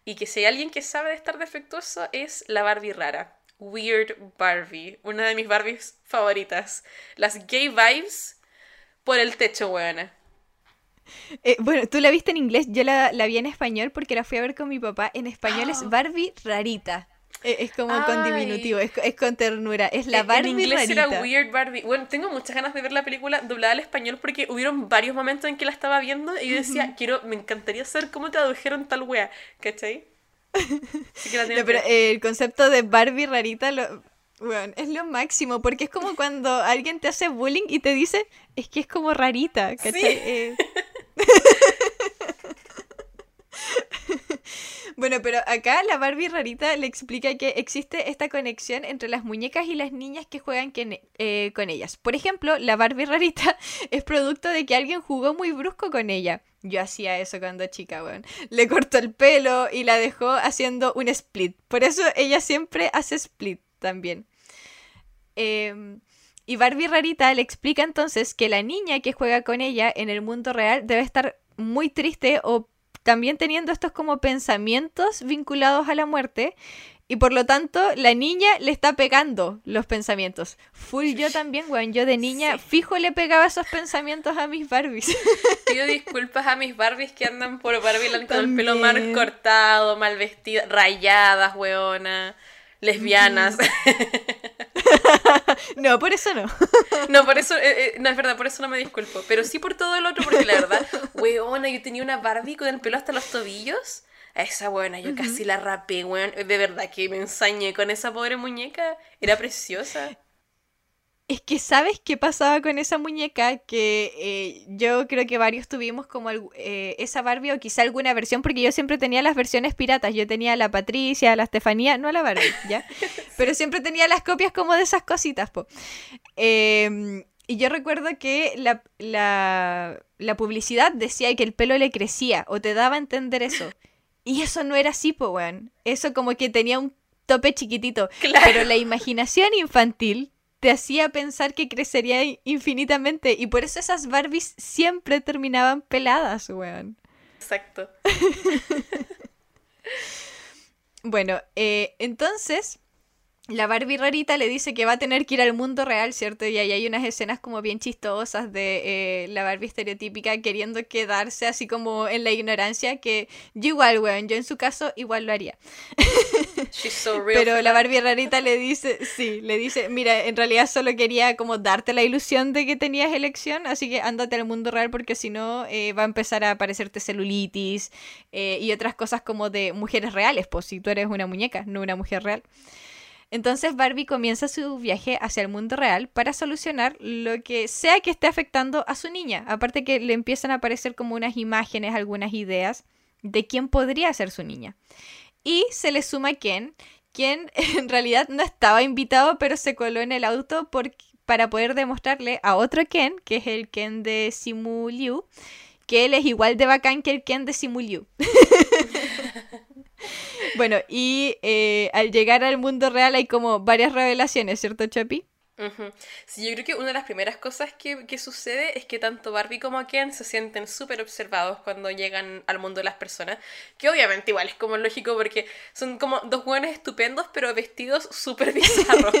Y que si hay alguien que sabe de estar defectuoso es la Barbie rara. Weird Barbie, una de mis Barbies favoritas. Las gay vibes por el techo, buena. Eh, bueno, tú la viste en inglés, yo la, vi en español porque la fui a ver con mi papá. En español es Barbie rarita. Eh, es como con diminutivo, es, con ternura. Es la Barbie En inglés era Weird Barbie. Bueno, tengo muchas ganas de ver la película doblada al español porque hubieron varios momentos en que la estaba viendo y yo decía, quiero, me encantaría saber cómo tradujeron tal wea, ¿cachai? Pero el concepto de Barbie rarita lo, bueno, es lo máximo, porque es como cuando alguien te hace bullying y te dice, es que es como rarita, eh. bueno, pero acá la Barbie rarita le explica que existe esta conexión entre las muñecas y las niñas que juegan eh, con ellas. Por ejemplo, la Barbie rarita es producto de que alguien jugó muy brusco con ella. Yo hacía eso cuando chica, weón. Le cortó el pelo y la dejó haciendo un split. Por eso ella siempre hace split también. Em, y Barbie Rarita le explica entonces que la niña que juega con ella en el mundo real debe estar muy triste o también teniendo estos como pensamientos vinculados a la muerte y por lo tanto, la niña le está pegando los pensamientos. Full yo también, weón. Yo de niña fijo le pegaba esos pensamientos a mis Barbies. Pido disculpas a mis Barbies que andan por Barbie con el pelo mal cortado, mal vestidas, rayadas, weona, lesbianas. no, por eso no. no, por eso, eh, eh, no es verdad, por eso no me disculpo. Pero sí por todo el otro, porque la verdad, weona, yo tenía una Barbie con el pelo hasta los tobillos a esa buena, yo casi la rapé, weón. De verdad que me ensañé con esa pobre muñeca. Era preciosa. Es que sabes qué pasaba con esa muñeca que eh, yo creo que varios tuvimos como eh, esa Barbie o quizá alguna versión porque yo siempre tenía las versiones piratas. Yo tenía la Patricia, la Estefanía, no la Barbie, ¿ya? Pero siempre tenía las copias como de esas cositas, po. Em, Y yo recuerdo que la, la, la, publicidad decía que el pelo le crecía, o te daba a entender eso. Y eso no era así, po, weón. Eso como que tenía un tope chiquitito. Pero la imaginación infantil te hacía pensar que crecería infinitamente. Y por eso esas Barbies siempre terminaban peladas, weón. Exacto. bueno, eh, entonces la Barbie rarita le dice que va a tener que ir al mundo real, ¿cierto? Y ahí hay unas escenas como bien chistosas de eh, la Barbie estereotípica queriendo quedarse así como en la ignorancia, que yo igual, weón, yo en su caso igual lo haría. Pero la Barbie rarita le dice, sí, le dice, mira, en realidad solo quería como darte la ilusión de que tenías elección, así que ándate al mundo real porque si no eh, va a empezar a aparecerte celulitis eh, y otras cosas como de mujeres reales, pues si tú eres una muñeca, no una mujer real. Entonces Barbie comienza su viaje hacia el mundo real para solucionar lo que sea que esté afectando a su niña. Aparte que le empiezan a aparecer como unas imágenes, algunas ideas de quién podría ser su niña. Y se le suma Ken, quien en realidad no estaba invitado, pero se coló en el auto para poder demostrarle a otro Ken, que es el Ken de Simu Liu, que él es igual de bacán que el Ken de Simu Liu. Bueno, y eh, al llegar al mundo real hay como varias revelaciones, ¿cierto, Chapi? Sí, yo creo que una de las primeras cosas que, que sucede es que tanto Barbie como Ken se sienten súper observados cuando llegan al mundo de las personas, que obviamente igual es como lógico porque son como dos buenos estupendos pero vestidos súper bizarros.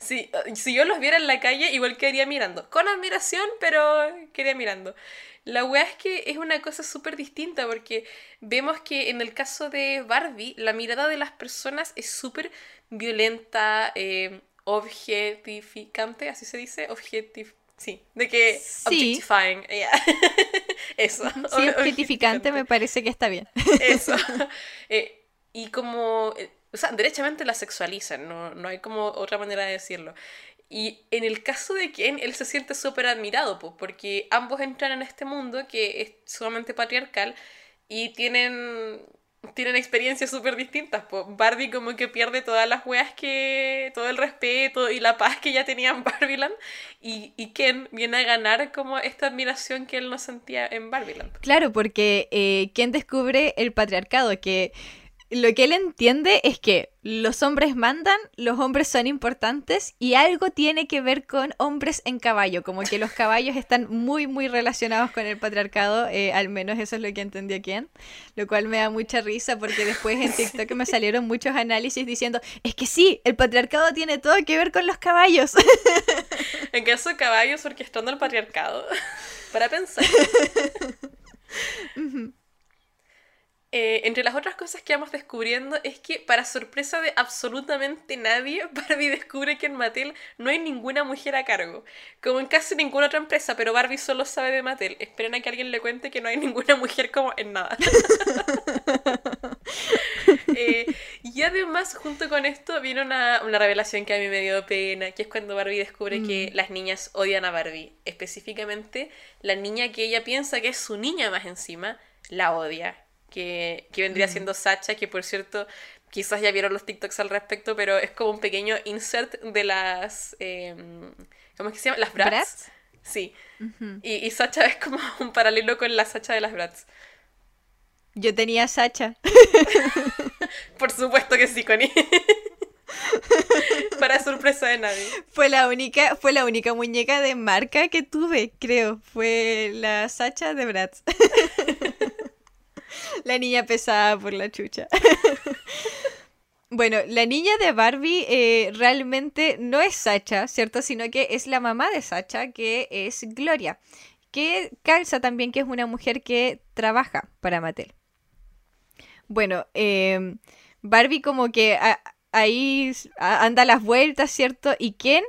si, si yo los viera en la calle igual quedaría mirando, con admiración pero quedaría mirando. La weá es que es una cosa súper distinta porque vemos que en el caso de Barbie, la mirada de las personas es súper violenta, eh, objetificante, así se dice, objetif sí, de que objectifying, eso. Sí, objetificante me parece que está bien. Eso. Eh, y como, eh, o sea, derechamente la sexualizan, no, no hay como otra manera de decirlo. Y en el caso de Ken, él se siente súper admirado, pues, porque ambos entran en este mundo que es sumamente patriarcal y tienen, tienen experiencias súper distintas. Pues. Barbie como que pierde todas las weas que... todo el respeto y la paz que ya tenía en Barbieland y, y Ken viene a ganar como esta admiración que él no sentía en Barbieland. Claro, porque eh, Ken descubre el patriarcado, que lo que él entiende es que los hombres mandan, los hombres son importantes y algo tiene que ver con hombres en caballo, como que los caballos están muy, muy relacionados con el patriarcado, eh, al menos eso es lo que entendió quien, lo cual me da mucha risa porque después en TikTok me salieron muchos análisis diciendo, es que sí, el patriarcado tiene todo que ver con los caballos. En caso de caballos orquestando el patriarcado, para pensar. Eh, entre las otras cosas que vamos descubriendo es que, para sorpresa de absolutamente nadie, Barbie descubre que en Mattel no hay ninguna mujer a cargo. Como en casi ninguna otra empresa, pero Barbie solo sabe de Mattel. Esperen a que alguien le cuente que no hay ninguna mujer como en nada. Eh, y además, junto con esto, viene una, revelación que a mí me dio pena, que es cuando Barbie descubre que mm. las niñas odian a Barbie. Específicamente, la niña que ella piensa que es su niña más encima, la odia que, vendría mm. siendo Sacha, que por cierto, quizás ya vieron los TikToks al respecto, pero es como un pequeño insert de las... Em, ¿Cómo es que se llama? Las Brats. Sí. y, y, Sacha es como un paralelo con la Sacha de las Brats. Yo tenía Sacha. por supuesto que sí, Connie. Para sorpresa de nadie. Fue la única, fue la única muñeca de marca que tuve, creo. Fue la Sacha de Bratz. La niña pesada por la chucha. Bueno, la niña de Barbie eh, realmente no es Sacha, ¿cierto? Sino que es la mamá de Sacha, que es Gloria. Que calza también que es una mujer que trabaja para Mattel. Bueno, em, Barbie como que ahí anda las vueltas, ¿cierto? ¿Y quién?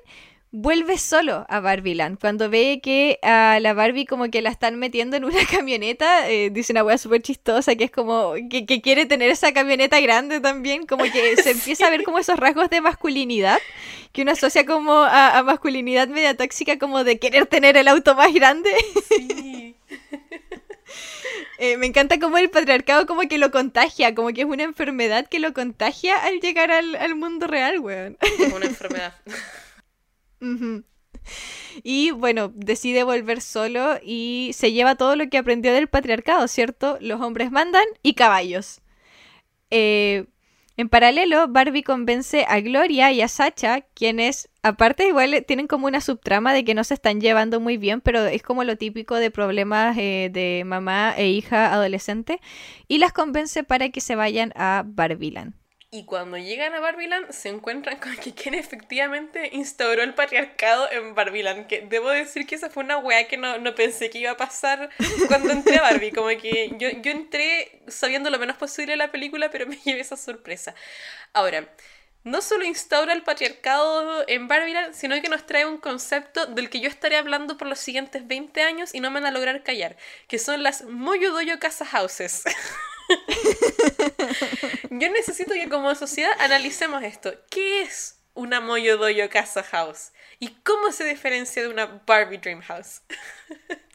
Vuelve solo a Barbieland. Cuando ve que a la Barbie como que la están metiendo en una camioneta, eh, dice una wea súper chistosa que es como que, quiere tener esa camioneta grande también, como que se empieza a ver como esos rasgos de masculinidad que uno asocia como a, masculinidad media tóxica como de querer tener el auto más grande. Eh, me encanta como el patriarcado como que lo contagia, como que es una enfermedad que lo contagia al llegar al, al mundo real, weón. Es una enfermedad. Y bueno, decide volver solo y se lleva todo lo que aprendió del patriarcado, ¿cierto? Los hombres mandan y caballos. Eh, en paralelo, Barbie convence a Gloria y a Sacha, quienes aparte igual tienen como una subtrama de que no se están llevando muy bien, pero es como lo típico de problemas eh, de mamá e hija adolescente, y las convence para que se vayan a Barbiland. Y cuando llegan a Barbiland se encuentran con que quien efectivamente instauró el patriarcado en Barbiland. Que debo decir que esa fue una weá que no, pensé que iba a pasar cuando entré a Barbie. Como que yo, yo entré sabiendo lo menos posible la película, pero me llevé esa sorpresa. Ahora, no solo instaura el patriarcado en Barbiland, sino que nos trae un concepto del que yo estaré hablando por los siguientes 20 años y no me van a lograr callar, que son las Moyodoyo Casa Houses. Yo necesito que como sociedad analicemos esto. ¿Qué es una Moyo Doyo Casa House? ¿Y cómo se diferencia de una Barbie Dream House?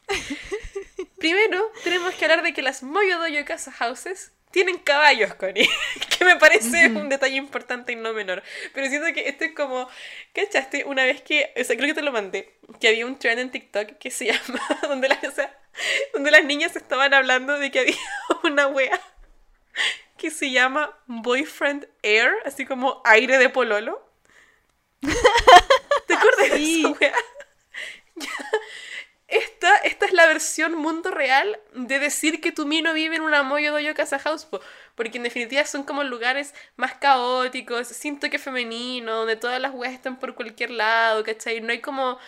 Primero, tenemos que hablar de que las Moyo Doyo Casa Houses tienen caballos, Connie. que me parece un detalle importante y no menor. Pero siento que esto es como. ¿Cachaste? Una vez que. O sea, creo que te lo mandé. Que había un trend en TikTok que se llama. donde, las, donde las niñas estaban hablando de que había una wea que se llama Boyfriend Air, así como aire de pololo. ¿Te acuerdas de esa wea? Esta, esta es la versión mundo real de decir que tu mino vive en una moyo doyo casa house, porque en definitiva son como lugares más caóticos, sin toque femenino, donde todas las weas están por cualquier lado, ¿cachai? No hay como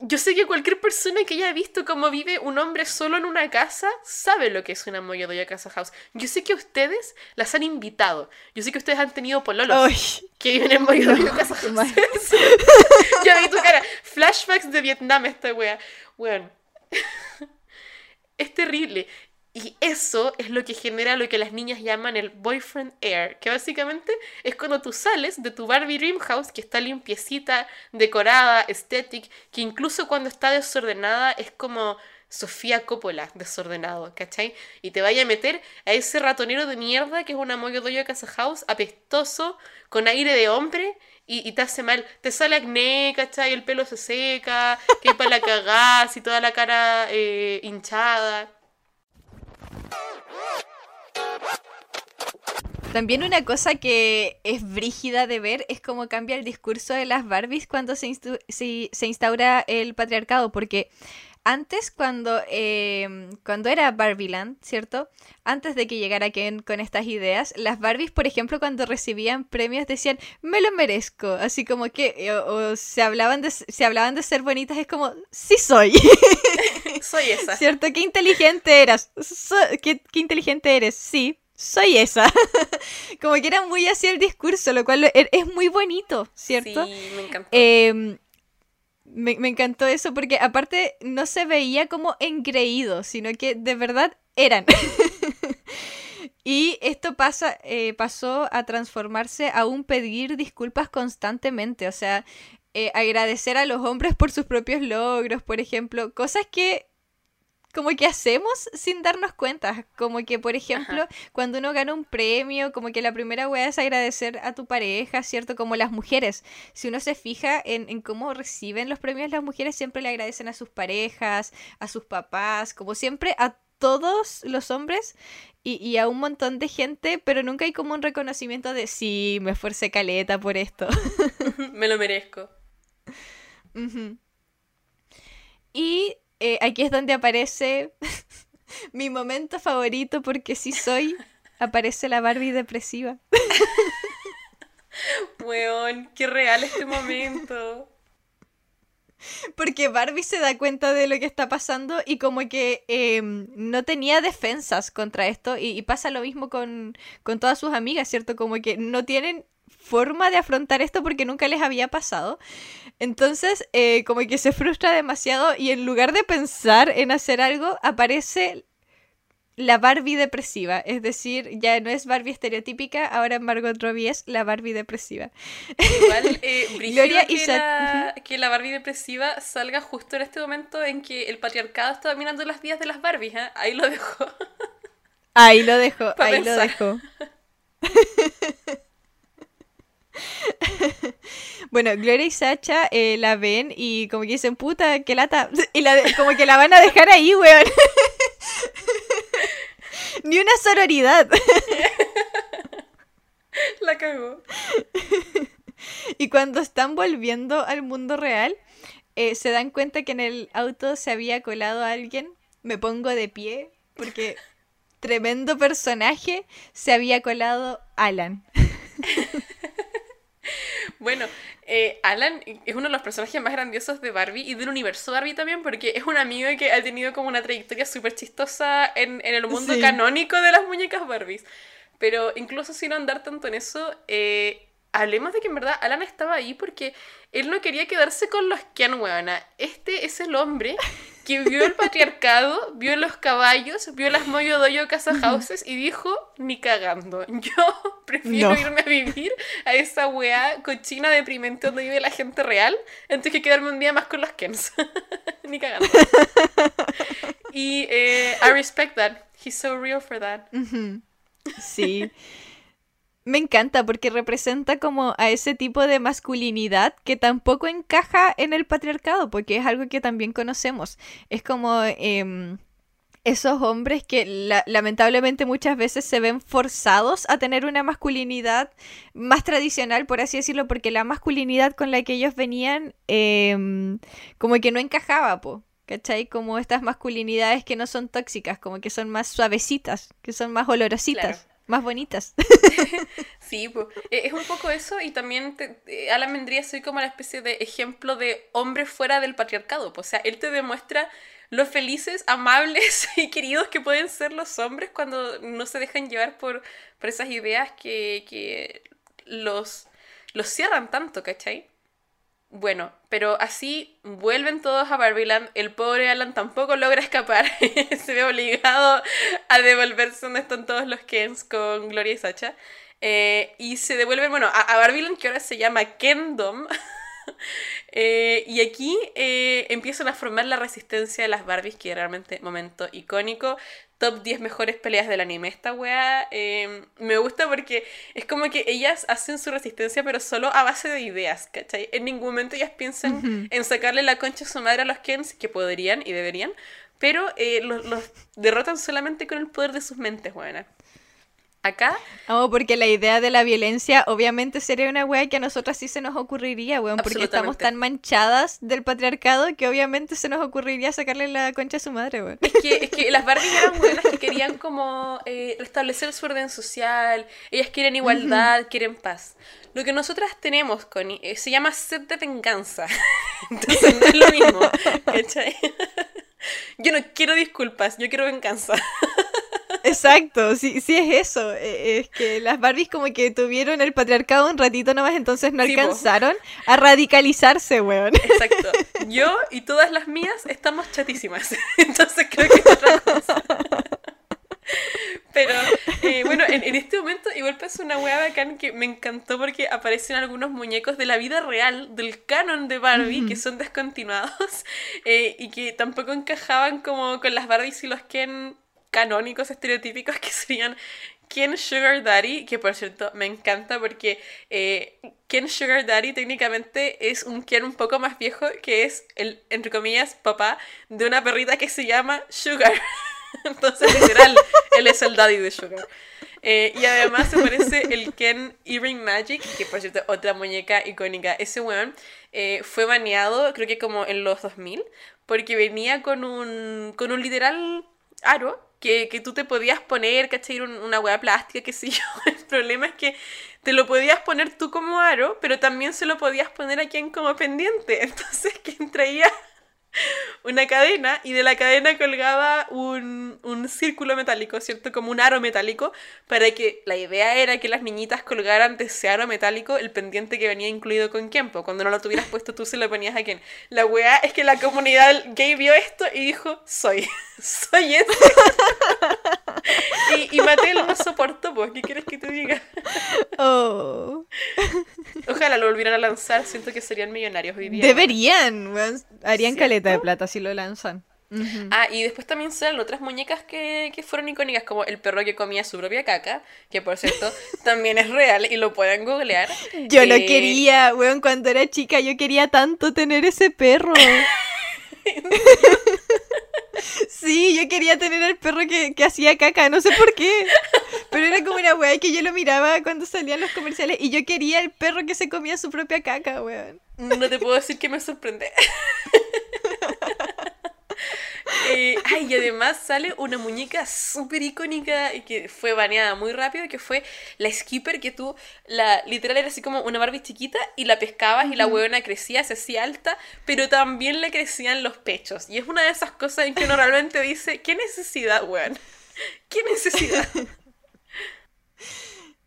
yo sé que cualquier persona que haya visto cómo vive un hombre solo en una casa sabe lo que es una Moyodoya Casa House. Yo sé que ustedes las han invitado. Yo sé que ustedes han tenido pololos que viven en Moyodoya Casa House. ya vi tu cara. Flashbacks de Vietnam esta wea. Weón. es terrible. Y eso es lo que genera lo que las niñas llaman el boyfriend air, que básicamente es cuando tú sales de tu Barbie Dream House, que está limpiecita, decorada, estética, que incluso cuando está desordenada es como Sofía Coppola desordenado, ¿cachai? Y te vaya a meter a ese ratonero de mierda que es una Moyo Doyo Casa House, apestoso, con aire de hombre, y, te hace mal. Te sale acné, ¿cachai? El pelo se seca, que para la cagás y toda la cara eh, hinchada. También una cosa que es brígida de ver es cómo cambia el discurso de las Barbies cuando se, se, instaura el patriarcado, porque antes cuando, em, cuando era Barbieland, ¿cierto? Antes de que llegara Ken con estas ideas, las Barbies, por ejemplo, cuando recibían premios decían, me lo merezco, así como que, eh, o, se, hablaban de, se hablaban de ser bonitas, es como, sí soy. soy esa. ¿Cierto? Qué inteligente eras. qué, qué inteligente eres, sí soy esa. como que era muy así el discurso, lo cual er, es muy bonito, ¿cierto? Sí, me encantó. Em, me, encantó eso porque aparte no se veía como engreído, sino que de verdad eran. y esto pasa, eh, pasó a transformarse a un pedir disculpas constantemente, o sea, eh, agradecer a los hombres por sus propios logros, por ejemplo, cosas que como que hacemos sin darnos cuenta. Como que, por ejemplo, cuando uno gana un premio, como que la primera weá es agradecer a tu pareja, ¿cierto? Como las mujeres. Si uno se fija en, en, cómo reciben los premios, las mujeres siempre le agradecen a sus parejas, a sus papás, como siempre a todos los hombres y, y a un montón de gente, pero nunca hay como un reconocimiento de sí, me esforcé caleta por esto. me lo merezco. Y eh, aquí es donde aparece mi momento favorito porque sí soy. Aparece la Barbie depresiva. Weón, qué real este momento. Porque Barbie se da cuenta de lo que está pasando y como que em, no tenía defensas contra esto y, y pasa lo mismo con, con, todas sus amigas, ¿cierto? Como que no tienen forma de afrontar esto porque nunca les había pasado. Entonces, eh, como que se frustra demasiado y en lugar de pensar en hacer algo, aparece la Barbie depresiva. Es decir, ya no es Barbie estereotípica, ahora Margot Robbie es la Barbie depresiva. Igual, eh, Gloria que, la, que la Barbie depresiva salga justo en este momento en que el patriarcado está dominando las vidas de las Barbies. ¿eh? Ahí lo dejo. Ahí lo dejo, ahí lo dejo. Bueno, Gloria y Sacha eh, la ven y como que dicen, puta, qué lata. Y la como que la van a dejar ahí, weón. Ni una sororidad. La cagó. Y cuando están volviendo al mundo real, eh, se dan cuenta que en el auto se había colado alguien. Me pongo de pie porque tremendo personaje se había colado Alan. Bueno, eh, Alan es uno de los personajes más grandiosos de Barbie y del universo Barbie también, porque es un amigo que ha tenido como una trayectoria súper chistosa en, en, el mundo Sí. canónico de las muñecas Barbies. Pero incluso sin andar tanto en eso, eh, hablemos de que en verdad Alan estaba ahí porque él no quería quedarse con los Ken, weona. Este es el hombre que vio el patriarcado, vio los caballos, vio las Moyo Doyo Casa Houses y dijo, ni cagando. Yo prefiero No. irme a vivir a esa weá cochina deprimente donde vive la gente real antes que quedarme un día más con los Kens. ni cagando. y eh, I respect that. He's so real for that. Sí. Me encanta porque representa como a ese tipo de masculinidad que tampoco encaja en el patriarcado, porque es algo que también conocemos. Es como em, esos hombres que la- lamentablemente muchas veces se ven forzados a tener una masculinidad más tradicional, por así decirlo, porque la masculinidad con la que ellos venían em, como que no encajaba, po. ¿Cachai? Como estas masculinidades que no son tóxicas, como que son más suavecitas, que son más olorositas. Más bonitas. Sí, po. Eh, es un poco eso y también te- eh, Alan vendría ser como la especie de ejemplo de hombre fuera del patriarcado. po. O sea, él te demuestra lo felices, amables y queridos que pueden ser los hombres cuando no se dejan llevar por, por esas ideas que, que los, los cierran tanto, ¿cachai? Bueno, pero así vuelven todos a Barbiland. El pobre Alan tampoco logra escapar. Se ve obligado a devolverse donde están todos los Kens con Gloria y Sacha. Eh, y se devuelven, bueno, a, a que ahora se llama Kendom. Eh, y aquí eh, empiezan a formar la resistencia de las Barbies, que realmente momento icónico. Top 10 mejores peleas del anime. Esta wea eh, me gusta porque es como que ellas hacen su resistencia, pero solo a base de ideas, ¿cachai? En ningún momento ellas piensan en sacarle la concha a su madre a los Kens, que podrían y deberían, pero eh, los, los derrotan solamente con el poder de sus mentes, buena. Acá Oh, porque la idea de la violencia obviamente sería una wea que a nosotras sí se nos ocurriría, weón, porque estamos tan manchadas del patriarcado que obviamente se nos ocurriría sacarle la concha a su madre, weón. Es que, es que las Barbies eran buenas que querían como eh, restablecer su orden social, ellas quieren igualdad, quieren paz. Lo que nosotras tenemos, Connie, eh, se llama sed de venganza. Entonces no es lo mismo, ¿cachai? Yo no quiero disculpas, yo quiero venganza. Exacto, sí, sí es eso. eh, Es que las Barbies como que tuvieron el patriarcado un ratito nomás, entonces no Sí, alcanzaron a radicalizarse, weón. Exacto. Yo y todas las mías estamos chatísimas. Entonces creo que es otra cosa. Pero eh, bueno, en, en este momento igual pasa una hueá bacán que me encantó porque aparecen algunos muñecos de la vida real, del canon de Barbie, que son descontinuados eh, y que tampoco encajaban como con las Barbies y los Ken canónicos, estereotípicos que serían Ken Sugar Daddy, que por cierto me encanta porque eh, Ken Sugar Daddy técnicamente es un Ken un poco más viejo que es el, entre comillas, papá de una perrita que se llama Sugar. Entonces, literal, él es el daddy de Sugar. Eh, y además se parece el Ken Earring Magic, que por cierto, otra muñeca icónica. Ese weón eh, fue baneado, creo que como en los 2000, porque venía con un, con un literal aro que, que tú te podías poner, ¿cachai? Un- una hueá plástica, qué sé yo. El problema es que te lo podías poner tú como aro, pero también se lo podías poner a quien como pendiente. Entonces, quien traía una cadena y de la cadena colgaba un, un círculo metálico, ¿cierto? Como un aro metálico, para que la idea era que las niñitas colgaran de ese aro metálico el pendiente que venía incluido con Kempo. Cuando no lo tuvieras puesto tú se lo ponías a quien. La weá es que la comunidad gay vio esto y dijo, soy, soy ese. y, y Mattel no soportó, pues, ¿qué quieres que te diga? Oh. Ojalá lo volvieran a lanzar, siento que serían millonarios hoy día. Deberían. Harían ¿Cierto? caleta de plata si lo lanzan. Ah, y después también salen otras muñecas que, que, fueron icónicas, como el perro que comía su propia caca, que por cierto también es real y lo pueden googlear. Yo lo eh, quería, weón, cuando era chica yo quería tanto tener ese perro. Sí, yo quería tener el perro que, que, hacía caca, no sé por qué. Pero era como una weá que yo lo miraba cuando salían los comerciales y yo quería el perro que se comía su propia caca, weón. No te puedo decir que me sorprende. Eh, ay, y además sale una muñeca súper icónica y que fue baneada muy rápido, que fue la Skipper, que tú, la literal era así como una Barbie chiquita y la pescabas y la huevona crecía, se hacía alta, pero también le crecían los pechos. Y es una de esas cosas en que uno realmente dice, ¿qué necesidad, weón? ¿Qué necesidad?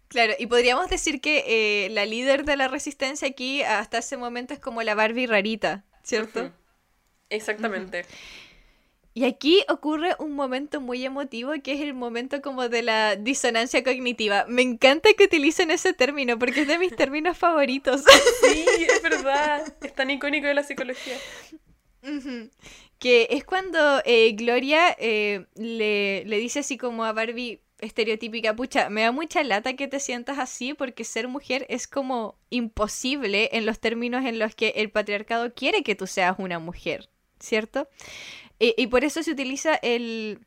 Claro, y podríamos decir que eh, la líder de la resistencia aquí hasta ese momento es como la Barbie rarita, ¿cierto? Exactamente. Y aquí ocurre un momento muy emotivo que es el momento como de la disonancia cognitiva. Me encanta que utilicen ese término porque es de mis términos favoritos. Sí, es verdad. Es tan icónico de la psicología. Que es cuando eh, Gloria eh, le, le dice así como a Barbie estereotípica, pucha, me da mucha lata que te sientas así porque ser mujer es como imposible en los términos en los que el patriarcado quiere que tú seas una mujer, ¿cierto? Y, por eso se utiliza el,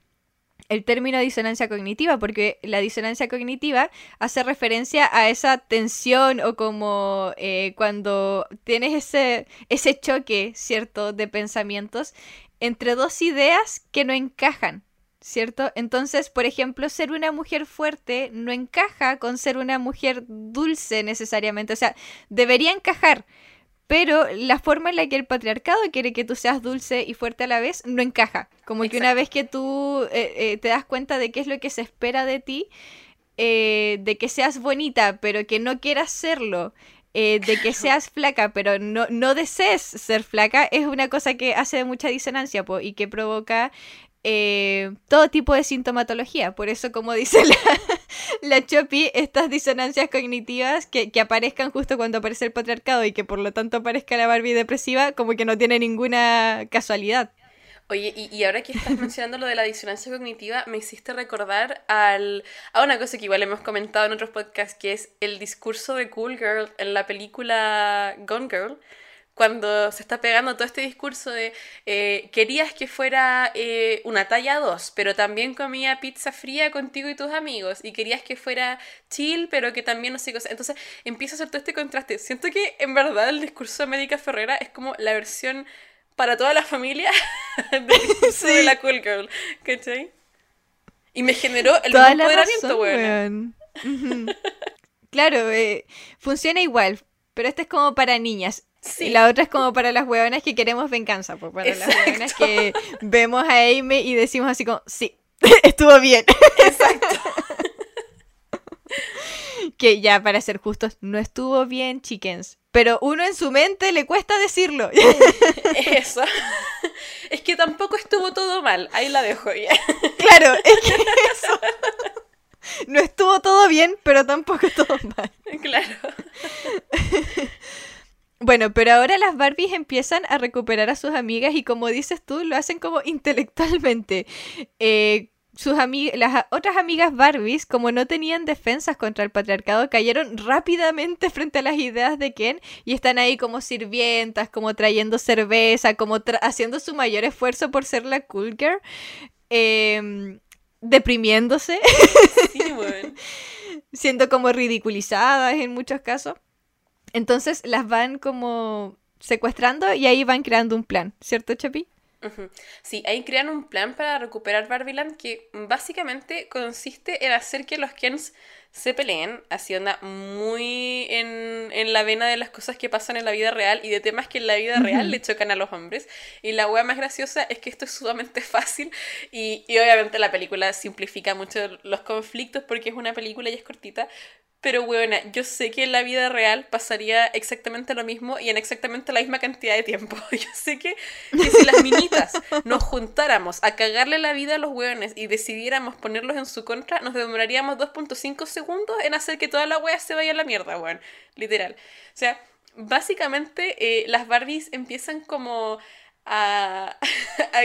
el término disonancia cognitiva, porque la disonancia cognitiva hace referencia a esa tensión o como eh, cuando tienes ese, ese choque, ¿cierto?, de pensamientos entre dos ideas que no encajan, ¿cierto? Entonces, por ejemplo, ser una mujer fuerte no encaja con ser una mujer dulce necesariamente, o sea, debería encajar, pero la forma en la que el patriarcado quiere que tú seas dulce y fuerte a la vez no encaja. Como que una vez que tú eh, eh, te das cuenta de qué es lo que se espera de ti, eh, de que seas bonita, pero que no quieras serlo, de que seas flaca, pero no, no desees ser flaca, es una cosa que hace mucha disonancia y que provoca eh, todo tipo de sintomatología. Por eso, como dice la, la Chopi, estas disonancias cognitivas que, aparezcan justo cuando aparece el patriarcado y que por lo tanto aparezca la Barbie depresiva, como que no tiene ninguna casualidad. Oye, y, ahora que estás mencionando lo de la disonancia cognitiva, me hiciste recordar al, a una cosa que igual hemos comentado en otros podcasts, que es el discurso de Cool Girl en la película Gone Girl, cuando se está pegando todo este discurso de eh, querías que fuera eh, una talla 2, pero también comía pizza fría contigo y tus amigos, y querías que fuera chill, pero que también no sé cosa. Entonces empieza a hacer todo este contraste. Siento que en verdad el discurso de América Ferrera es como la versión para toda la familia del discurso de la Cool Girl, ¿cachai? Y me generó el mismo empoderamiento, weón. claro, eh, funciona igual, pero este es como para niñas. Y la otra es como para las hueonas que queremos venganza, pues para las hueonas que vemos a Amy y decimos así como, sí, estuvo bien. Exacto. que ya, para ser justos, no estuvo bien, chickens. Pero uno en su mente le cuesta decirlo. Eso. Es que tampoco estuvo todo mal. Ahí la dejo ya. Claro, es que eso. No estuvo todo bien, pero tampoco todo mal. Claro. Bueno, pero ahora las Barbies empiezan a recuperar a sus amigas y como dices tú, lo hacen como intelectualmente. Eh, sus las otras amigas Barbies, como no tenían defensas contra el patriarcado, cayeron rápidamente frente a las ideas de Ken y están ahí como sirvientas, como trayendo cerveza, como haciendo su mayor esfuerzo por ser la cool girl, em, deprimiéndose, sí, siendo como ridiculizadas en muchos casos. Entonces las van como secuestrando y ahí van creando un plan, ¿cierto, Chapi? Sí, ahí crean un plan para recuperar Barbiland que básicamente consiste en hacer que los Kens se peleen, así onda muy en, en, la vena de las cosas que pasan en la vida real y de temas que en la vida real le chocan a los hombres. Y la wea más graciosa es que esto es sumamente fácil y, y obviamente la película simplifica mucho los conflictos porque es una película y es cortita, pero bueno, yo sé que en la vida real pasaría exactamente lo mismo y en exactamente la misma cantidad de tiempo. Yo sé que, si las minitas nos juntáramos a cagarle la vida a los hueones y decidiéramos ponerlos en su contra, nos demoraríamos 2.5 segundos en hacer que toda la wea se vaya a la mierda, weón. Literal. O sea, básicamente eh, las Barbies empiezan como a,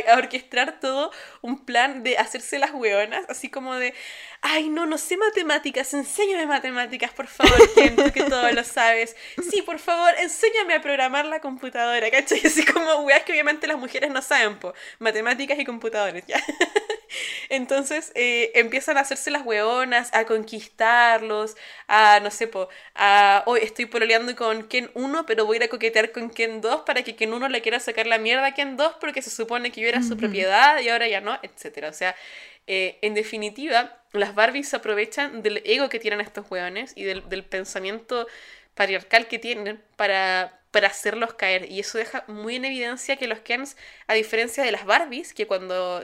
a, orquestar todo un plan de hacerse las hueonas, así como de, ay, no, no sé matemáticas, enséñame matemáticas, por favor, Ken, tú que todo lo sabes. Sí, por favor, enséñame a programar la computadora, ¿cachai? Así como weas que obviamente las mujeres no saben, po, matemáticas y computadores, ¿ya? Entonces eh, empiezan a hacerse las hueonas, a conquistarlos, a, no sé, po, a, hoy estoy pololeando con Ken 1, pero voy a ir a coquetear con Ken 2 para que Ken 1 le quiera sacar la mierda a Ken 2 porque se supone que yo era su propiedad y ahora ya no, etc. O sea, eh, en definitiva, las Barbies se aprovechan del ego que tienen estos hueones y del, del pensamiento patriarcal que tienen para, para hacerlos caer. Y eso deja muy en evidencia que los Kens, a diferencia de las Barbies, que cuando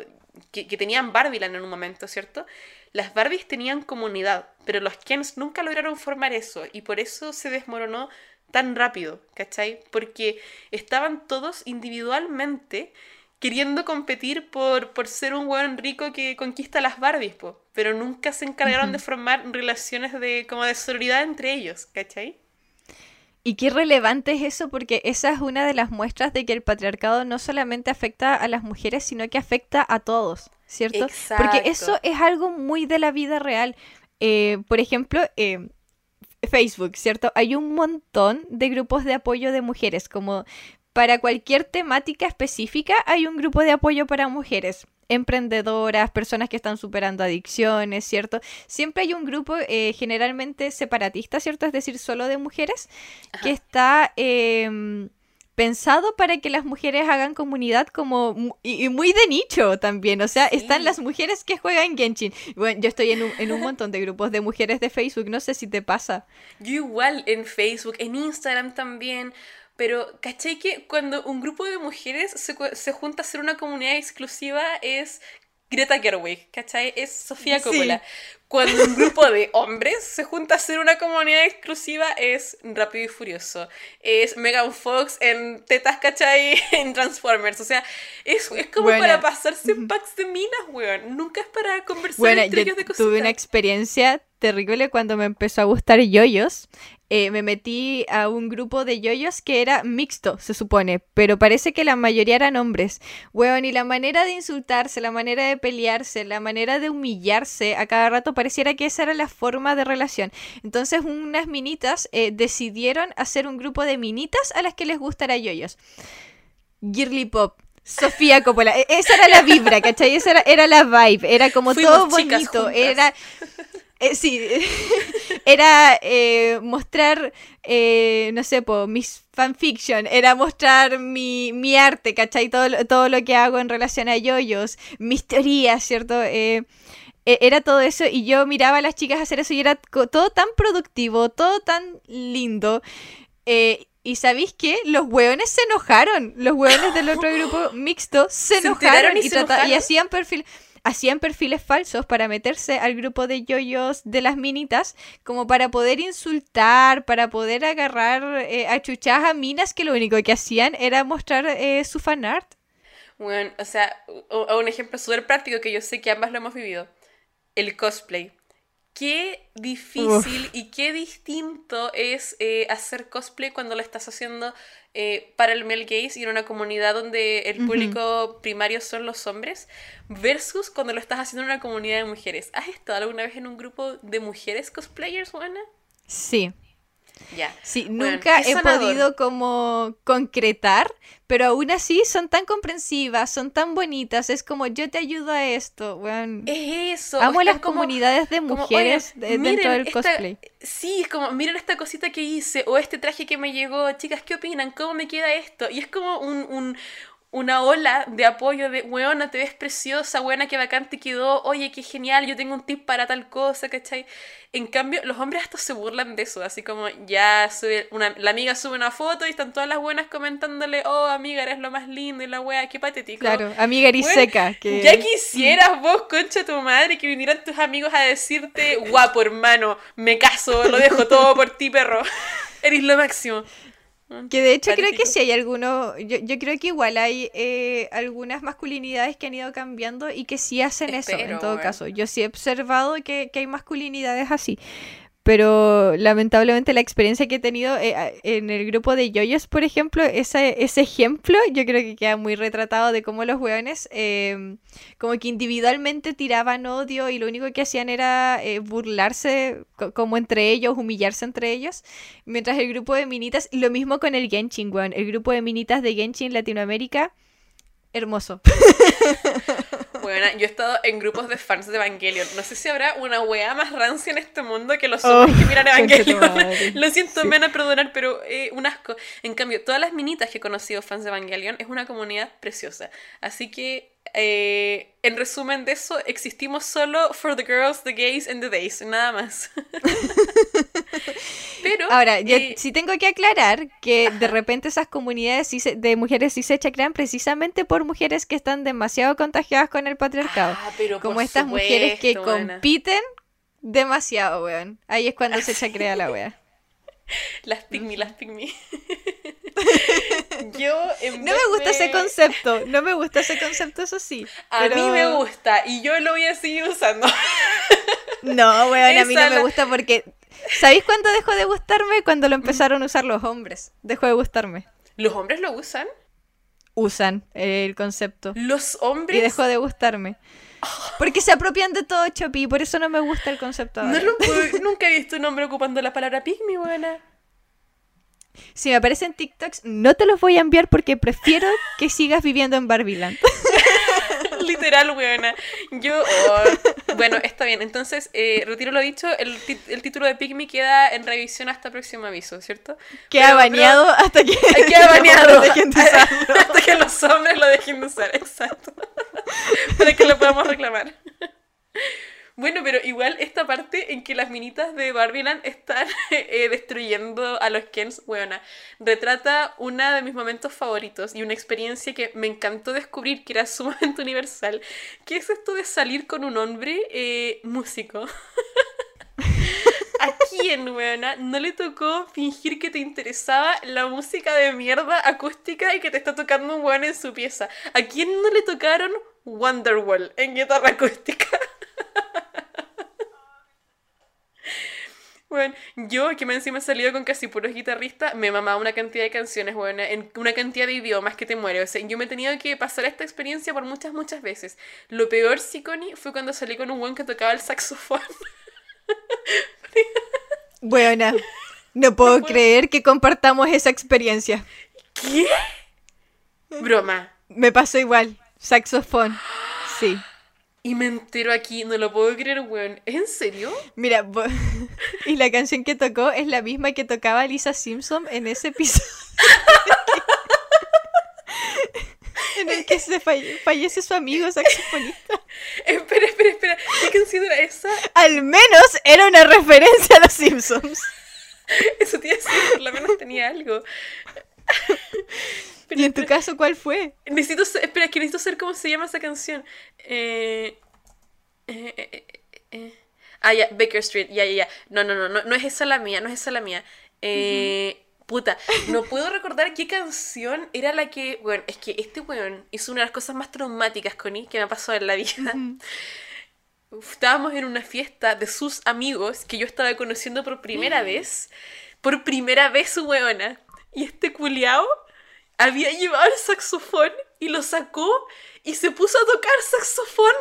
que, tenían Barbieland en un momento, ¿cierto? Las Barbies tenían comunidad, pero los Kens nunca lograron formar eso y por eso se desmoronó tan rápido, ¿cachai? Porque estaban todos individualmente queriendo competir por, por ser un weón rico que conquista las Barbies, po, pero nunca se encargaron de formar relaciones de como de sororidad entre ellos, ¿cachai? Y qué relevante es eso porque esa es una de las muestras de que el patriarcado no solamente afecta a las mujeres, sino que afecta a todos, ¿cierto? Porque eso es algo muy de la vida real. Eh, por ejemplo, eh, Facebook, ¿cierto? Hay un montón de grupos de apoyo de mujeres, como para cualquier temática específica hay un grupo de apoyo para mujeres emprendedoras, personas que están superando adicciones, ¿cierto? Siempre hay un grupo eh, generalmente separatista, ¿cierto? Es decir, solo de mujeres, que está em, pensado para que las mujeres hagan comunidad como y, muy de nicho también. O sea, están las mujeres que juegan Genshin. Bueno, yo estoy en un, en un montón de grupos de mujeres de Facebook, no sé si te pasa. Yo igual en Facebook, en Instagram también. Pero, ¿cachai que cuando un grupo de mujeres se, se junta a hacer una comunidad exclusiva es Greta Gerwig, ¿cachai? Es Sofía Coppola. Cuando un grupo de hombres se junta a hacer una comunidad exclusiva es Rápido y Furioso. Es Megan Fox en Tetas, ¿cachai? En Transformers. O sea, es, es como para pasarse packs de minas, weón. Nunca es para conversar entre ellos de cositas. Tuve una experiencia terrible cuando me empezó a gustar yoyos. Eh, me metí a un grupo de yoyos que era mixto, se supone, pero parece que la mayoría eran hombres. Weón, y la manera de insultarse, la manera de pelearse, la manera de humillarse, a cada rato pareciera que esa era la forma de relación. Entonces unas minitas eh, decidieron hacer un grupo de minitas a las que les gustara yoyos. Girly Pop, Sofía Coppola. E-, esa era la vibra, ¿cachai? Esa era, era la vibe. Era como todo bonito. Era. Eh, sí, era eh, mostrar, eh, no sé, po, mis fanfiction, era mostrar mi, mi arte, ¿cachai? Todo, todo lo que hago en relación a yoyos, mis teorías, ¿cierto? E, era todo eso y yo miraba a las chicas hacer eso y era todo tan productivo, todo tan lindo. y sabéis qué? Los hueones se enojaron. Los hueones del otro grupo mixto se, enojaron, y, y hacían perfil hacían perfiles falsos para meterse al grupo de yoyos de las minitas, como para poder insultar, para poder agarrar eh, a chuchadas a minas que lo único que hacían era mostrar eh, su fanart. Bueno, o sea, un ejemplo súper práctico que yo sé que ambas lo hemos vivido. El cosplay qué difícil y qué distinto es eh, hacer cosplay cuando lo estás haciendo eh, para el male gaze y en una comunidad donde el público primario son los hombres versus cuando lo estás haciendo en una comunidad de mujeres. ¿Has estado alguna vez en un grupo de mujeres cosplayers, Juana? Sí, ya. Sí, nunca he podido como concretar, pero aún así son tan comprensivas, son tan bonitas, es como yo te ayudo a esto, Es eso. Amo las comunidades de mujeres dentro del cosplay. Sí, es como, miren esta cosita que hice, o este traje que me llegó, chicas, ¿qué opinan? ¿Cómo me queda esto? Y es como un, una ola de apoyo de, weona, te ves preciosa, buena, qué bacán te quedó, oye, qué genial, yo tengo un tip para tal cosa, ¿cachai? En cambio, los hombres hasta se burlan de eso, así como ya sube una, la amiga sube una foto y están todas las buenas comentándole, oh, amiga, eres lo más lindo y la wea, qué patético. Claro, amiga eres seca. Que... Ya quisieras vos, concha tu madre, que vinieran tus amigos a decirte, guapo hermano, me caso, lo dejo todo por ti, perro. Eres lo máximo. Que de hecho creo que sí hay algunos, yo, yo creo que igual hay eh, algunas masculinidades que han ido cambiando y que sí hacen eso en todo caso. Yo sí he observado que, que hay masculinidades así. Pero lamentablemente la experiencia que he tenido eh, en el grupo de yoyos, por ejemplo, ese, ese ejemplo yo creo que queda muy retratado de cómo los hueones em, como que individualmente tiraban odio y lo único que hacían era eh, burlarse como entre ellos, humillarse entre ellos, mientras el grupo de minitas, lo mismo con el Genshin, weón, el grupo de minitas de Genshin Latinoamérica, hermoso. Bueno, yo he estado en grupos de fans de Evangelion. No sé si habrá una weá más rancia en este mundo que los hombres que oh, miran Evangelion. Lo siento, me van a perdonar, pero eh, un asco. En cambio, todas las minitas que he conocido fans de Evangelion es una comunidad preciosa. Así que eh, en resumen de eso, existimos solo for the girls, the gays and the days, nada más. Pero. Ahora, yo eh, sí tengo que aclarar que de repente esas comunidades de mujeres sí se crean precisamente por mujeres que están demasiado contagiadas con el patriarcado. Ah, pero como estas mujeres que compiten demasiado, weón. Ahí es cuando se crea la wea. Las pygmy, las pygmy. Yo No me gusta ese concepto, no me gusta ese concepto, eso sí. A mí me gusta y yo lo voy a seguir usando. No, weón, a mí no me gusta porque... ¿Sabéis cuándo dejó de gustarme? Cuando lo empezaron a usar los hombres. Dejó de gustarme. ¿Los hombres lo usan? Usan el concepto. ¿Los hombres? Y dejó de gustarme. Porque se apropian de todo, Chopi, por eso no me gusta el concepto. No nunca he visto un hombre ocupando la palabra pygmy, buena. Si me aparecen TikToks, no te los voy a enviar porque prefiero que sigas viviendo en Barbiland. Literal, weona. Yo, oh, bueno, está bien. Entonces, eh, retiro lo dicho, el, el, título de Pygmy queda en revisión hasta próximo aviso, ¿cierto? Queda baneado hasta que, queda baneado. dejen de usarlo. hasta que los hombres lo dejen de usar, exacto. Para que lo podamos reclamar. Bueno, pero igual esta parte en que las minitas de Barbieland están eh, destruyendo a los Kens, buena, retrata uno de mis momentos favoritos y una experiencia que me encantó descubrir que era sumamente universal, que es esto de salir con un hombre eh, músico. ¿A quién, weona, no le tocó fingir que te interesaba la música de mierda acústica y que te está tocando un weón en su pieza? ¿A quién no le tocaron Wonderwall en guitarra acústica? Bueno, yo que me encima he salido con casi puros guitarristas, me mamaba una cantidad de canciones, bueno, en una cantidad de idiomas que te muere. O sea, yo me he tenido que pasar esta experiencia por muchas, muchas veces. Lo peor, sí, Connie, fue cuando salí con un buen que tocaba el saxofón. Buena. No puedo creer que compartamos esa experiencia. ¿Qué? Broma. Me pasó igual. Saxofón. Sí. Y me entero aquí, no lo puedo creer, weón. ¿Es en serio? Mira, y la canción que tocó es la misma que tocaba Lisa Simpson en ese episodio. en el que se fallece su amigo saxofonista. espera, espera, espera. ¿Qué canción era esa? Al menos era una referencia a los Simpsons. Eso tiene que por lo menos tenía algo. ¿Y en tu caso cuál fue? Necesito espera, es que necesito saber cómo se llama esa canción. Eh, eh, eh, ah, ya, Baker Street, ya, ya, ya. No, no, no, no, no es esa la mía, no es esa la mía. Puta, no puedo recordar qué canción era la que. Bueno, es que este weón hizo una de las cosas más traumáticas con él que me ha pasado en la vida. Estábamos en una fiesta de sus amigos que yo estaba conociendo por primera vez. Por primera vez, su weona. Y este culiao había llevado el saxofón y lo sacó y se puso a tocar saxofón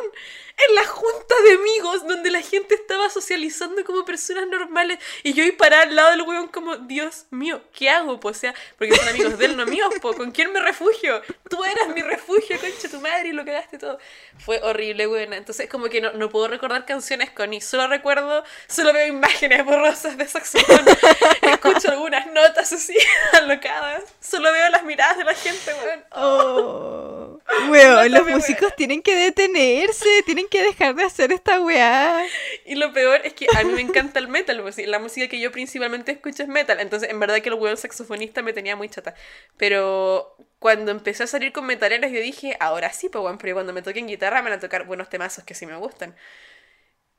en la junta de amigos donde la gente estaba socializando como personas normales y yo iba parar al lado del weón como, Dios mío, ¿qué hago? Pues, o sea, porque son amigos de él, no míos, po, ¿con quién me refugio? Tú eras mi refugio, concha tu madre y lo cagaste todo. Fue horrible, weón. Entonces como que no, no puedo recordar canciones con y solo recuerdo, solo veo imágenes borrosas de saxofón, escucho algunas notas así, alocadas, solo veo las miradas de la gente, weón. Oh. Weón, los músicos tienen que detenerse, tienen que dejar de hacer esta weá. Y lo peor es que a mí me encanta el metal, pues, la música que yo principalmente escucho es metal, entonces en verdad que el weón saxofonista me tenía muy chata. Pero cuando empecé a salir con metaleras yo dije, ahora sí, pues bueno, pero cuando me toquen guitarra me van a tocar buenos temazos que sí me gustan.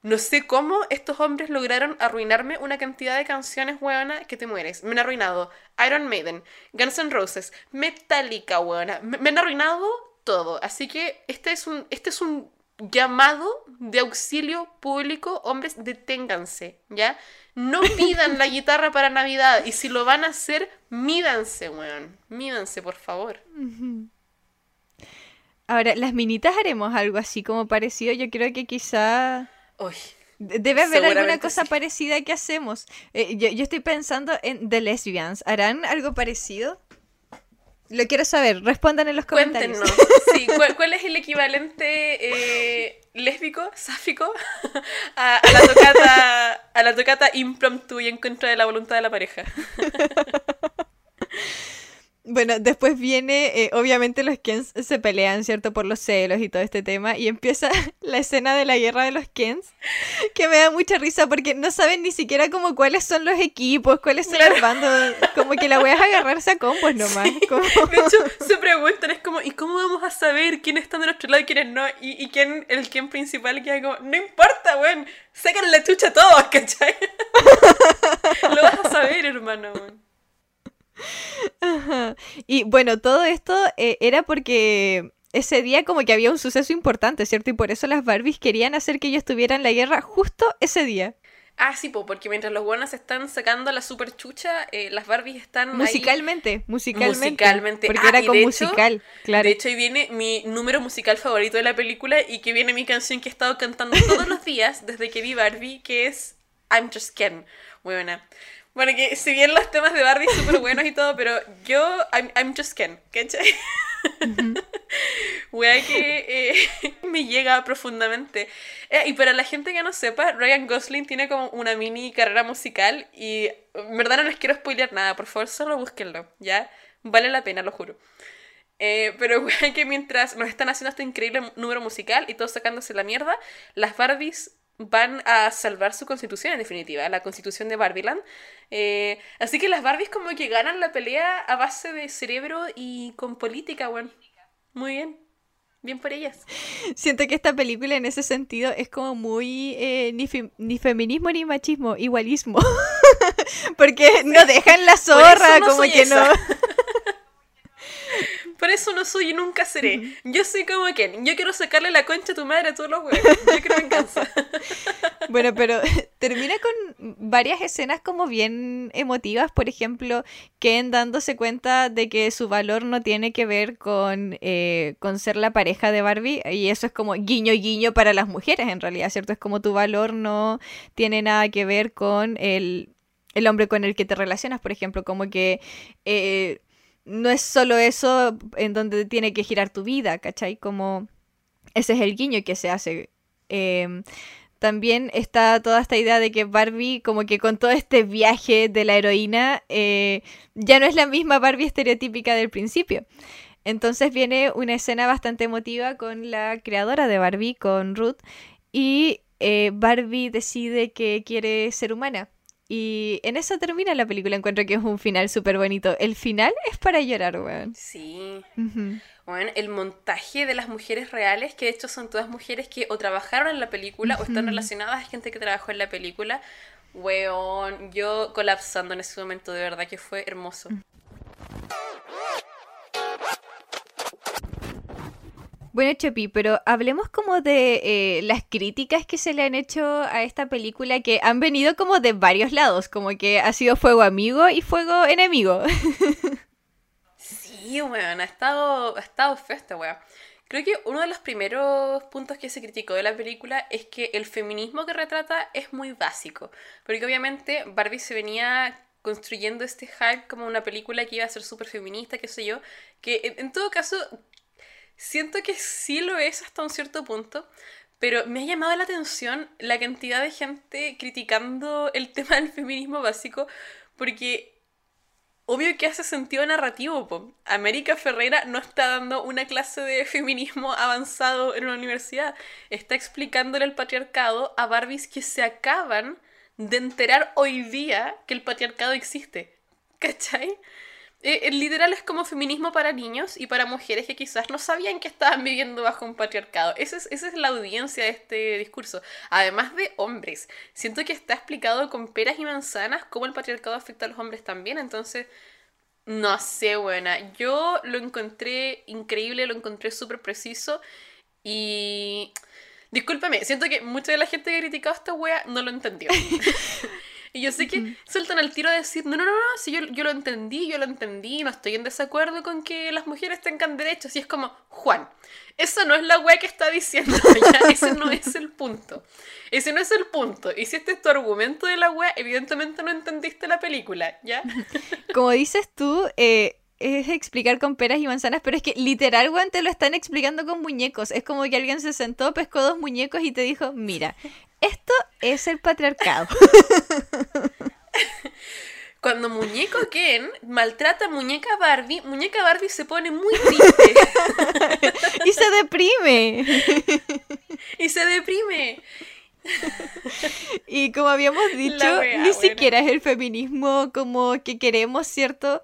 No sé cómo estos hombres lograron arruinarme una cantidad de canciones, weona, que te mueres. Me han arruinado Iron Maiden, Guns N' Roses, Metallica, weona. Me, me han arruinado todo. Así que este es un, este es un llamado de auxilio público, hombres, deténganse, ¿ya? No pidan la guitarra para Navidad y si lo van a hacer, mídanse, weón. Mídanse, por favor. Ahora, las minitas haremos algo así como parecido. Yo creo que quizá... Uy, Debe haber alguna cosa sí. parecida que hacemos. Eh, yo, yo estoy pensando en The Lesbians. ¿Harán algo parecido? Lo quiero saber. Respondan en los comentarios. Cuéntenos. Sí, ¿cuál, cuál es el equivalente eh, lésbico, sáfico, a, a la tocata, a la tocata impromptu y en contra de la voluntad de la pareja? Bueno, después viene, eh, obviamente los Kens se pelean, ¿cierto? Por los celos y todo este tema. Y empieza la escena de la guerra de los Kens, que me da mucha risa porque no saben ni siquiera como cuáles son los equipos, cuáles son los bandos. Como que la wea es agarrarse a combos nomás. como- De hecho, se preguntan, es como, ¿y cómo vamos a saber quién está de nuestro lado y quiénes no? Y, y quién, el quién principal queda como, no importa, weón, sacan la chucha a todos, ¿cachai? Lo vas a saber, hermano, weón. Ajá. Y bueno, todo esto eh, era porque ese día como que había un suceso importante, ¿cierto? Y por eso las Barbies querían hacer que ellos tuvieran la guerra justo ese día. Ah, sí, po, porque mientras los buenos están sacando la super chucha, eh, las Barbies están ahí- Musicalmente, musicalmente. Musicalmente. Porque Ah, era con de hecho- musical, claro. De hecho, ahí viene mi número musical favorito de la película y que viene mi canción que he estado cantando todos los días desde que vi Barbie, que es I'm Just Ken. Buena. Bueno, que si bien los temas de Barbie son súper buenos y todo, pero yo, I'm, I'm Just Ken, ¿cachai? Wea que eh, me llega profundamente. Eh, y para la gente que no sepa, Ryan Gosling tiene como una mini carrera musical y en verdad no les quiero spoilear nada, por favor solo búsquenlo, ¿ya? Vale la pena, lo juro. Eh, pero wea que mientras nos están haciendo este increíble número musical y todos sacándose la mierda, las Barbies van a salvar su constitución en definitiva, la constitución de Barbieland. Eh, así que las Barbies como que ganan la pelea a base de cerebro y con política, weón. Muy bien. Bien por ellas. Siento que esta película en ese sentido es como muy eh, ni, fe- ni feminismo ni machismo, igualismo. Porque no dejan la zorra, no como que esa. no. Por eso no soy y nunca seré. Yo soy como Ken. Yo quiero sacarle la concha a tu madre a todos los huevos. Yo quiero venganza. Bueno, pero termina con varias escenas como bien emotivas. Por ejemplo, Ken dándose cuenta de que su valor no tiene que ver con, eh, con ser la pareja de Barbie. Y eso es como guiño guiño para las mujeres, en realidad, ¿cierto? Es como tu valor no tiene nada que ver con el, el hombre con el que te relacionas, por ejemplo. Como que eh, no es solo eso en donde tiene que girar tu vida, ¿cachai? Como ese es el guiño que se hace. Em, también está toda esta idea de que Barbie, como que con todo este viaje de la heroína, eh, ya no es la misma Barbie estereotípica del principio. Entonces viene una escena bastante emotiva con la creadora de Barbie, con Ruth, y eh, Barbie decide que quiere ser humana. Y en eso termina la película. Encuentro que es un final súper bonito. El final es para llorar, weón. Sí. Bueno, el montaje de las mujeres reales, que de hecho son todas mujeres que o trabajaron en la película o están relacionadas a gente que trabajó en la película. Weón, yo colapsando en ese momento, de verdad que fue hermoso. Bueno, Chopi, pero hablemos como de eh, las críticas que se le han hecho a esta película que han venido como de varios lados, como que ha sido fuego amigo y fuego enemigo. Sí, weón, ha estado, ha estado feo esta weón. Creo que uno de los primeros puntos que se criticó de la película es que el feminismo que retrata es muy básico. Porque obviamente Barbie se venía construyendo este hype como una película que iba a ser súper feminista, qué sé yo. Que en todo caso, siento que sí lo es hasta un cierto punto. Pero me ha llamado la atención la cantidad de gente criticando el tema del feminismo básico. Porque Obvio que hace sentido narrativo, po. América Ferreira no está dando una clase de feminismo avanzado en una universidad. Está explicándole el patriarcado a Barbies que se acaban de enterar hoy día que el patriarcado existe. ¿Cachai? Eh, eh, literal es como feminismo para niños y para mujeres que quizás no sabían que estaban viviendo bajo un patriarcado. Esa es, esa es la audiencia de este discurso. Además de hombres. Siento que está explicado con peras y manzanas cómo el patriarcado afecta a los hombres también. Entonces, no sé, buena. Yo lo encontré increíble, lo encontré súper preciso y... Discúlpame, siento que mucha de la gente que ha criticado esta wea no lo entendió. y yo sé que sueltan al tiro a decir, no, no, no, no, si yo, yo lo entendí, yo lo entendí, no estoy en desacuerdo con que las mujeres tengan derechos. Y es como, Juan, eso no es la wea que está diciendo, ya, ese no es el punto. Ese no es el punto. Y si este es tu argumento de la wea, evidentemente no entendiste la película, ¿ya? Como dices tú, eh, es explicar con peras y manzanas, pero es que literal, weón, te lo están explicando con muñecos. Es como que alguien se sentó, pescó dos muñecos y te dijo, mira, esto es el patriarcado. Cuando muñeco Ken maltrata a muñeca Barbie, muñeca Barbie se pone muy triste. y se deprime. y se deprime. y como habíamos dicho, ni siquiera es el feminismo como que queremos, ¿cierto?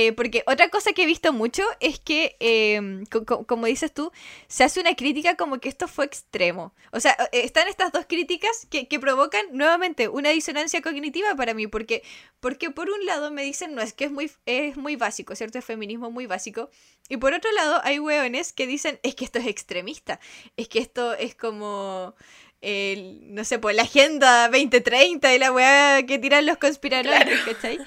Eh, porque otra cosa que he visto mucho es que, em, como dices tú, se hace una crítica como que esto fue extremo. O sea, eh, están estas dos críticas que, provocan nuevamente una disonancia cognitiva para mí, porque, porque por un lado me dicen, no, es que es muy, es muy básico, ¿cierto? Es feminismo muy básico. Y por otro lado hay hueones que dicen, es que esto es extremista, es que esto es como... El, no sé, pues la agenda 2030 y la weá que tiran los conspiradores, ¿cachai?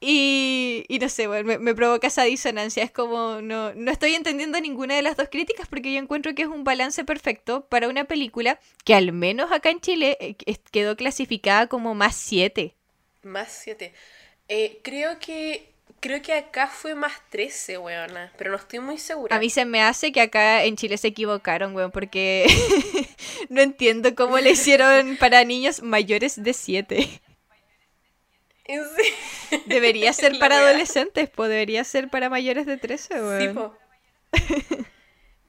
Y, y no sé, bueno, me, provoca esa disonancia. Es como, no, no estoy entendiendo ninguna de las dos críticas porque yo encuentro que es un balance perfecto para una película que al menos acá en Chile eh, quedó clasificada como más 7. Más 7. Eh, creo que creo que acá fue más 13, weona, pero no estoy muy segura. A mí se me hace que acá en Chile se equivocaron, weón, porque no entiendo cómo le hicieron para niños mayores de 7. Debería ser para adolescentes, pues debería ser para mayores de 13, weón.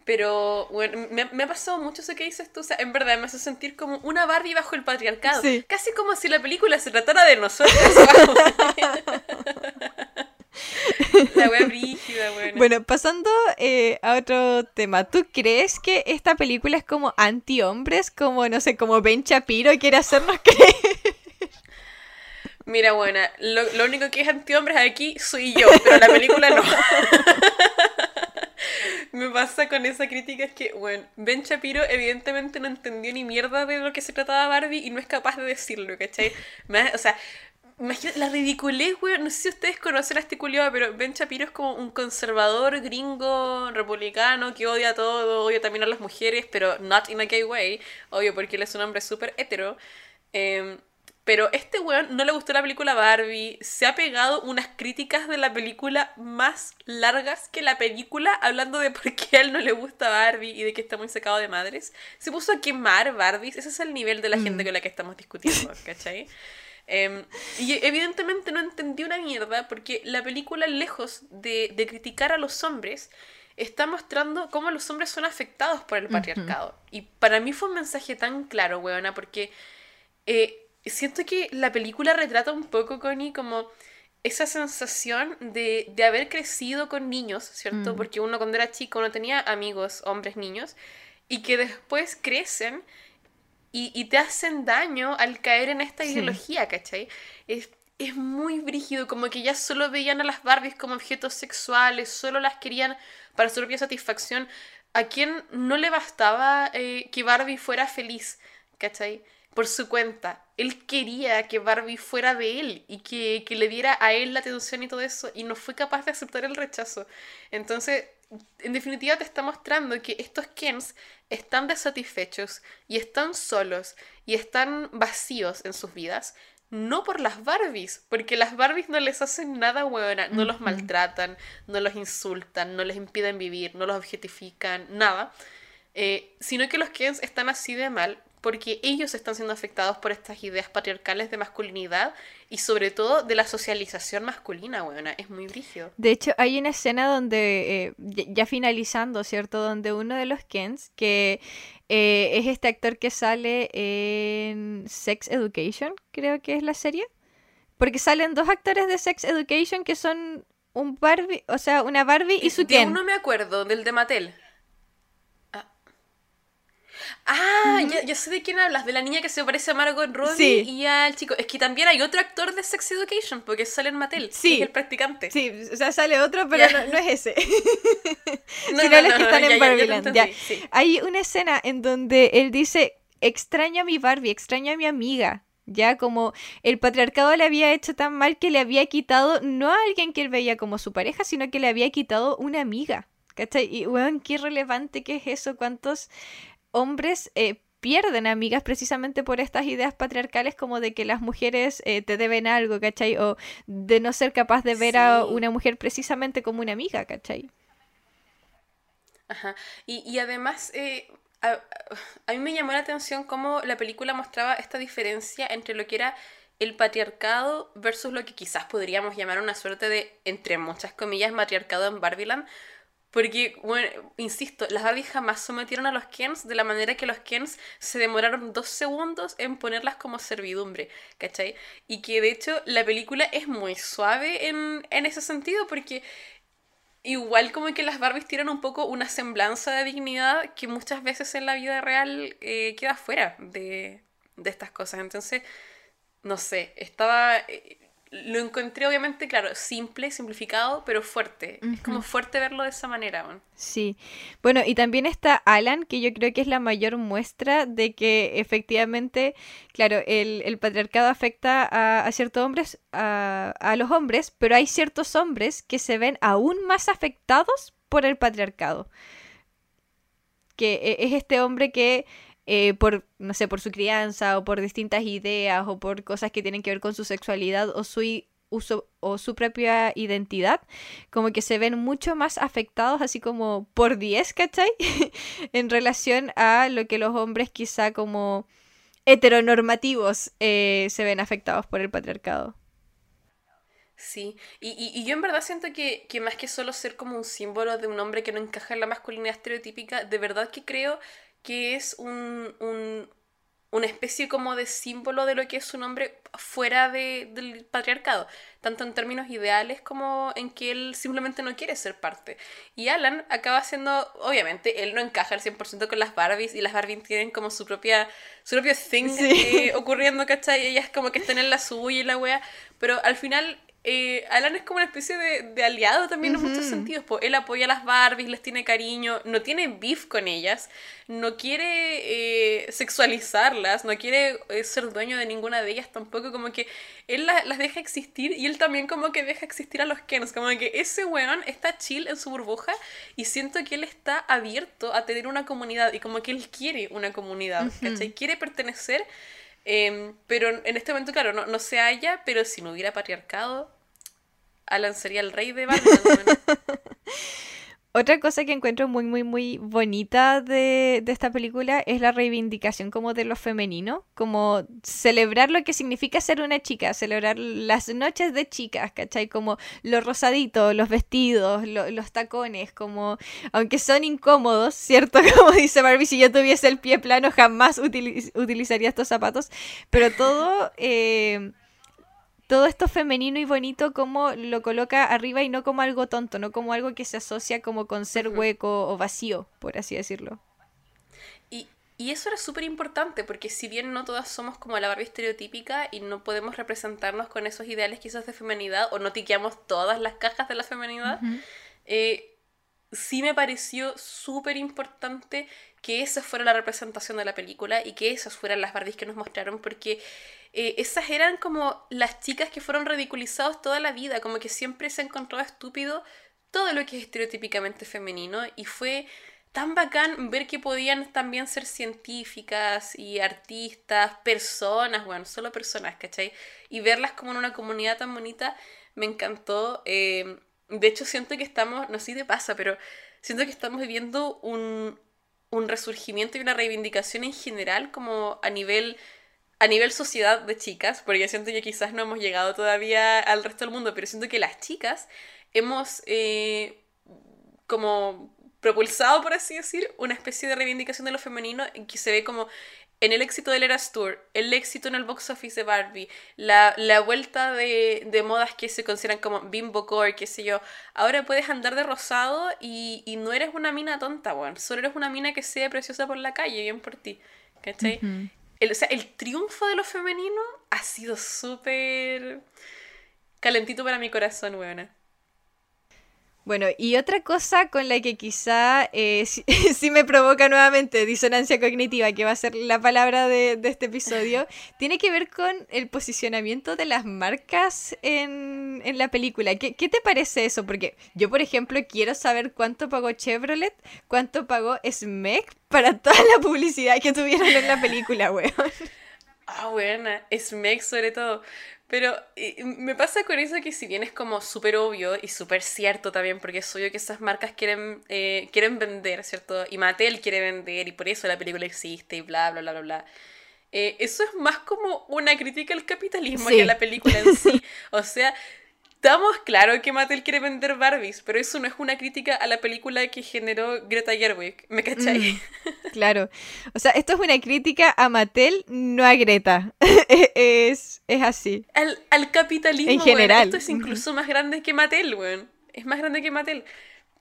Pero, bueno, me, ha pasado mucho eso que dices tú. O sea, en verdad me hace sentir como una Barbie bajo el patriarcado. Casi como si la película se tratara de nosotros. la wea brígida, bueno. Bueno, pasando eh, a otro tema. ¿Tú crees que esta película es como anti-hombres? Como, no sé, como Ben Shapiro quiere hacernos creer. Mira, buena, lo, lo único que es anti-hombres aquí soy yo, pero la película no. Me pasa con esa crítica es que, bueno, Ben Shapiro evidentemente no entendió ni mierda de lo que se trataba Barbie y no es capaz de decirlo, ¿cachai? o sea, imagínate la ridiculez, güey. No sé si ustedes conocen a este culiado, pero Ben Shapiro es como un conservador gringo republicano que odia todo, odia también a las mujeres, pero not in a gay way, obvio, porque él es un hombre súper hetero. Eh, pero este weón no le gustó la película Barbie. Se ha pegado unas críticas de la película más largas que la película, hablando de por qué a él no le gusta Barbie y de que está muy secado de madres. Se puso a quemar Barbies. Ese es el nivel de la gente mm. con la que estamos discutiendo, ¿cachai? Em, y evidentemente no entendí una mierda porque la película, lejos de, criticar a los hombres, está mostrando cómo los hombres son afectados por el patriarcado. Y para mí fue un mensaje tan claro, weona, porque eh, siento que la película retrata un poco, Connie, como esa sensación de, haber crecido con niños, ¿cierto? Mm. Porque uno cuando era chico no tenía amigos, hombres, niños, y que después crecen y, te hacen daño al caer en esta ideología, ¿cachai? Es, es muy brígido, como que ya solo veían a las Barbies como objetos sexuales, solo las querían para su propia satisfacción. ¿A quién no le bastaba eh, que Barbie fuera feliz? ¿Cachai? Por su cuenta. Él quería que Barbie fuera de él y que, le diera a él la atención y todo eso, y no fue capaz de aceptar el rechazo. Entonces, en definitiva te está mostrando que estos Kens están desatisfechos y están solos y están vacíos en sus vidas, no por las Barbies, porque las Barbies no les hacen nada buena, no los maltratan, no los insultan, no les impiden vivir, no los objetifican, nada. Eh, sino que los Kens están así de mal porque ellos están siendo afectados por estas ideas patriarcales de masculinidad y sobre todo de la socialización masculina, weona, es muy brígido. De hecho, hay una escena donde, eh, ya finalizando, ¿cierto? Donde uno de los Kens, que eh, es este actor que sale en Sex Education, creo que es la serie, porque salen dos actores de Sex Education que son un Barbie, o sea, una Barbie y su Ken. no me acuerdo, del de Mattel. Ah, yo, sé de quién hablas, de la niña que se parece a Margot Robbie y al chico. Es que también hay otro actor de Sex Education, porque sale en Mattel, sí. es el practicante. Sí, o sea, sale otro, pero no, es ese. no, Sino los que están en Barbieland. Hay una escena en donde él dice, extraño a mi Barbie, extraño a mi amiga. Ya como el patriarcado le había hecho tan mal que le había quitado no a alguien que él veía como su pareja, sino que le había quitado una amiga. ¿Cachai? Y, weón, qué relevante que es eso. ¿Cuántos hombres eh, pierden amigas precisamente por estas ideas patriarcales como de que las mujeres eh, te deben algo, ¿cachai? O de no ser capaz de ver a una mujer precisamente como una amiga, ¿cachai? Ajá. Y, y además, eh, a, a, mí me llamó la atención cómo la película mostraba esta diferencia entre lo que era el patriarcado versus lo que quizás podríamos llamar una suerte de, entre muchas comillas, matriarcado en Barbieland, porque, bueno, insisto, las Barbies jamás sometieron a los Kens de la manera que los Kens se demoraron dos segundos en ponerlas como servidumbre, ¿cachai? Y que de hecho la película es muy suave en, ese sentido porque igual como que las Barbies tienen un poco una semblanza de dignidad que muchas veces en la vida real eh, queda fuera de, de estas cosas. Entonces, no sé, estaba... Lo encontré obviamente, claro, simple, simplificado, pero fuerte. Es como fuerte verlo de esa manera. Sí. Bueno, y también está Alan, que yo creo que es la mayor muestra de que efectivamente, claro, el, patriarcado afecta a, ciertos hombres, a, a los hombres, pero hay ciertos hombres que se ven aún más afectados por el patriarcado. Que e, es este hombre que eh, por, no sé, por su crianza o por distintas ideas o por cosas que tienen que ver con su sexualidad o su uso o su propia identidad, como que se ven mucho más afectados, así como por 10, ¿cachai? en relación a lo que los hombres quizá como heteronormativos eh, se ven afectados por el patriarcado. Sí, y, y, yo en verdad siento que, que, más que solo ser como un símbolo de un hombre que no encaja en la masculinidad estereotípica, de verdad que creo que es un, un, una especie como de símbolo de lo que es un hombre fuera de, del patriarcado, tanto en términos ideales como en que él simplemente no quiere ser parte. Y Alan acaba siendo, obviamente, él no encaja al 100% con las Barbies y las Barbies tienen como su propia, su propio thing eh, ocurriendo, ¿cachai? Y ellas como que están en la suya y la wea, pero al final eh, Alan es como una especie de, aliado también en muchos sentidos. Pues él apoya a las Barbies, les tiene cariño, no tiene beef con ellas, no quiere eh, sexualizarlas, no quiere eh, ser dueño de ninguna de ellas tampoco. Como que él las deja existir y él también como que deja existir a los Kens. Como que ese weón está chill en su burbuja y siento que él está abierto a tener una comunidad y como que él quiere una comunidad, Quiere pertenecer. Em, pero en este momento, claro, no, no se halla, pero si no hubiera patriarcado, Alan sería el rey de Batman. Otra cosa que encuentro muy, muy, muy bonita de, esta película es la reivindicación como de lo femenino, como celebrar lo que significa ser una chica, celebrar las noches de chicas, ¿cachai? Como lo rosadito, los vestidos, los tacones, como, aunque son incómodos, ¿cierto? Como dice Barbie, si yo tuviese el pie plano jamás utilizaría estos zapatos, pero todo... Eh, todo esto femenino y bonito como lo coloca arriba y no como algo tonto, no como algo que se asocia como con ser hueco o vacío, por así decirlo. Y, y eso era súper importante, porque si bien no todas somos como la Barbie estereotípica y no podemos representarnos con esos ideales quizás de femenidad, o no tiqueamos todas las cajas de la femenidad, eh, sí me pareció súper importante que esa fuera la representación de la película y que esas fueran las Barbies que nos mostraron, porque eh, esas eran como las chicas que fueron ridiculizadas toda la vida, como que siempre se encontró estúpido todo lo que es estereotípicamente femenino y fue tan bacán ver que podían también ser científicas y artistas, personas, bueno, solo personas, ¿cachai? Y verlas como en una comunidad tan bonita, me encantó. Eh, de hecho, siento que estamos, no sé si te pasa, pero siento que estamos viviendo un, un resurgimiento y una reivindicación en general, como a nivel a nivel sociedad de chicas, porque siento que quizás no hemos llegado todavía al resto del mundo, pero siento que las chicas hemos eh, como propulsado, por así decir, una especie de reivindicación de lo femenino que se ve como en el éxito del Eras Tour, el éxito en el box office de Barbie, la, la vuelta de, de, modas que se consideran como bimbo core, qué sé yo, ahora puedes andar de rosado y, y no eres una mina tonta, weón, solo eres una mina que sea preciosa por la calle, bien por ti. ¿cachai? El, o sea, el triunfo de lo femenino ha sido súper calentito para mi corazón, weona. Bueno, y otra cosa con la que quizá eh, sí, me provoca nuevamente disonancia cognitiva, que va a ser la palabra de, este episodio, tiene que ver con el posicionamiento de las marcas en, la película. ¿Qué, ¿Qué, te parece eso? Porque yo, por ejemplo, quiero saber cuánto pagó Chevrolet, cuánto pagó SMEC para toda la publicidad que tuvieron en la película, weón. Ah, buena, SMEC sobre todo. Pero me pasa con eso que si bien es como súper obvio y súper cierto también, porque es obvio que esas marcas quieren, eh, quieren vender, ¿cierto? Y Mattel quiere vender y por eso la película existe y bla, bla, bla, bla, bla. Eh, eso es más como una crítica al capitalismo que a la película en sí. O sea, Estamos claro que Mattel quiere vender Barbies, pero eso no es una crítica a la película que generó Greta Gerwig, ¿me cachai? Mm, claro. O sea, esto es una crítica a Mattel, no a Greta. es, es así. Al, capitalismo, en general. esto es incluso más grande que Mattel, weón. Es más grande que Mattel.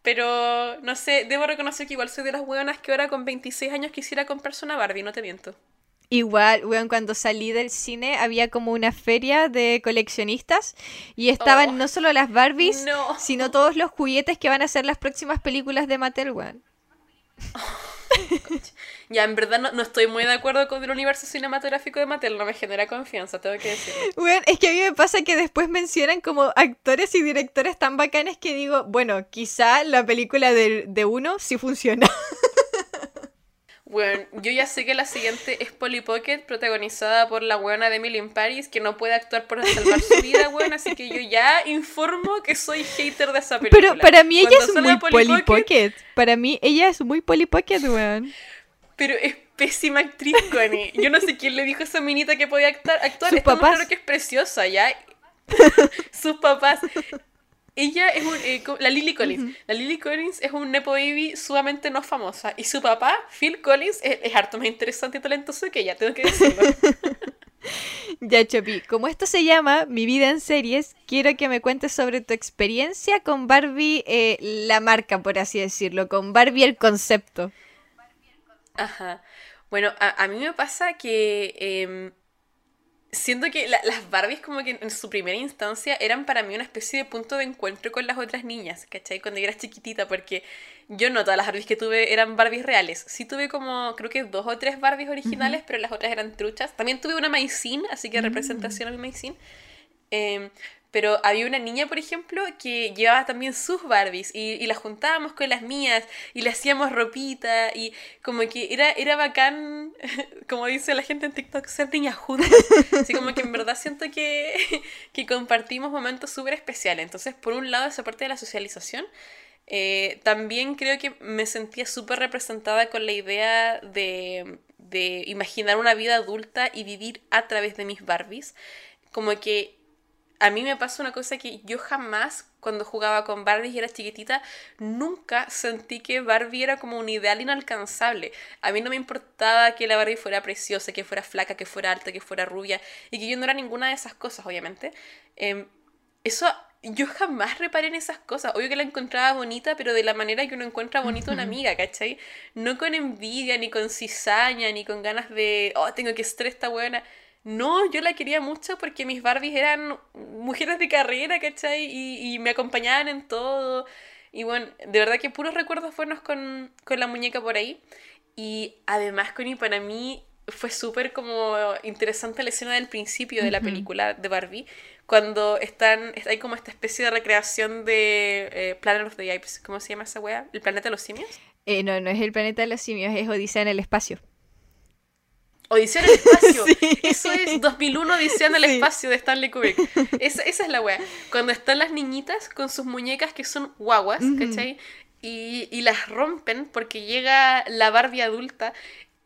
Pero, no sé, debo reconocer que igual soy de las weonas que ahora con 26 años quisiera comprarse una Barbie, no te miento. Igual, weón, cuando salí del cine había como una feria de coleccionistas y estaban oh. no solo las Barbies, sino todos los juguetes que van a ser las próximas películas de Mattel, weón. ya, en verdad no, estoy muy de acuerdo con el universo cinematográfico de Mattel, no me genera confianza, tengo que decirlo. Weón, es que a mí me pasa que después mencionan como actores y directores tan bacanes que digo, bueno, quizá la película de, de uno sí funciona. Bueno, yo ya sé que la siguiente es Polly Pocket, protagonizada por la weona de Emily in Paris, que no puede actuar por salvar su vida, weón, así que yo ya informo que soy hater de esa película. Pero para mí ella es muy Polly, Pocket, Para mí ella es muy Polly Pocket, weón. Pero es pésima actriz, Connie. Yo no sé quién le dijo a esa minita que podía actuar. actuar. Sus papás. que es preciosa, ¿ya? Sus papás. Ella es un, eh, la Lily Collins. La Lily Collins es un Nepo Baby sumamente no famosa. Y su papá, Phil Collins, es, harto más interesante y talentoso que ella, tengo que decirlo. ya, Chopi, como esto se llama Mi vida en series, quiero que me cuentes sobre tu experiencia con Barbie, eh, la marca, por así decirlo, con Barbie el concepto. Ajá. Bueno, a, a mí me pasa que em, siento que las Barbies como que en su primera instancia eran para mí una especie de punto de encuentro con las otras niñas, ¿cachai? Cuando yo era chiquitita, porque yo no todas las Barbies que tuve eran Barbies reales. Sí tuve como, creo que dos o tres Barbies originales, pero las otras eran truchas. También tuve una Maicin, así que mm. representación a mi Maicin. Eh, pero había una niña, por ejemplo, que llevaba también sus Barbies y, y las juntábamos con las mías y le hacíamos ropita y como que era, era bacán, como dice la gente en TikTok, ser niñas juntas. Así como que en verdad siento que, que compartimos momentos súper especiales. Entonces, por un lado, esa parte de la socialización. Eh, también creo que me sentía súper representada con la idea de, de imaginar una vida adulta y vivir a través de mis Barbies. Como que a mí me pasa una cosa que yo jamás, cuando jugaba con Barbie y era chiquitita, nunca sentí que Barbie era como un ideal inalcanzable. A mí no me importaba que la Barbie fuera preciosa, que fuera flaca, que fuera alta, que fuera rubia, y que yo no era ninguna de esas cosas, obviamente. Em, eso, yo jamás reparé en esas cosas. Obvio que la encontraba bonita, pero de la manera que uno encuentra bonita una amiga, ¿cachai? No con envidia, ni con cizaña, ni con ganas de, oh, tengo que ser esta buena no, yo la quería mucho porque mis Barbies eran mujeres de carrera, ¿cachai? Y, y me acompañaban en todo. Y bueno, de verdad que puros recuerdos buenos con, con la muñeca por ahí. Y además, Connie, para mí fue súper como interesante la escena del principio de la película de Barbie, cuando están, hay como esta especie de recreación de eh, Planet of the Apes, ¿cómo se llama esa wea? ¿El planeta de los simios? Eh, no, no es el planeta de los simios, es Odisea en el espacio. Odisea en el espacio. Eso es 2001 Odisea en el espacio de Stanley Kubrick. Esa, esa, es la wea. Cuando están las niñitas con sus muñecas que son guaguas, ¿cachai? Y, y, las rompen porque llega la Barbie adulta.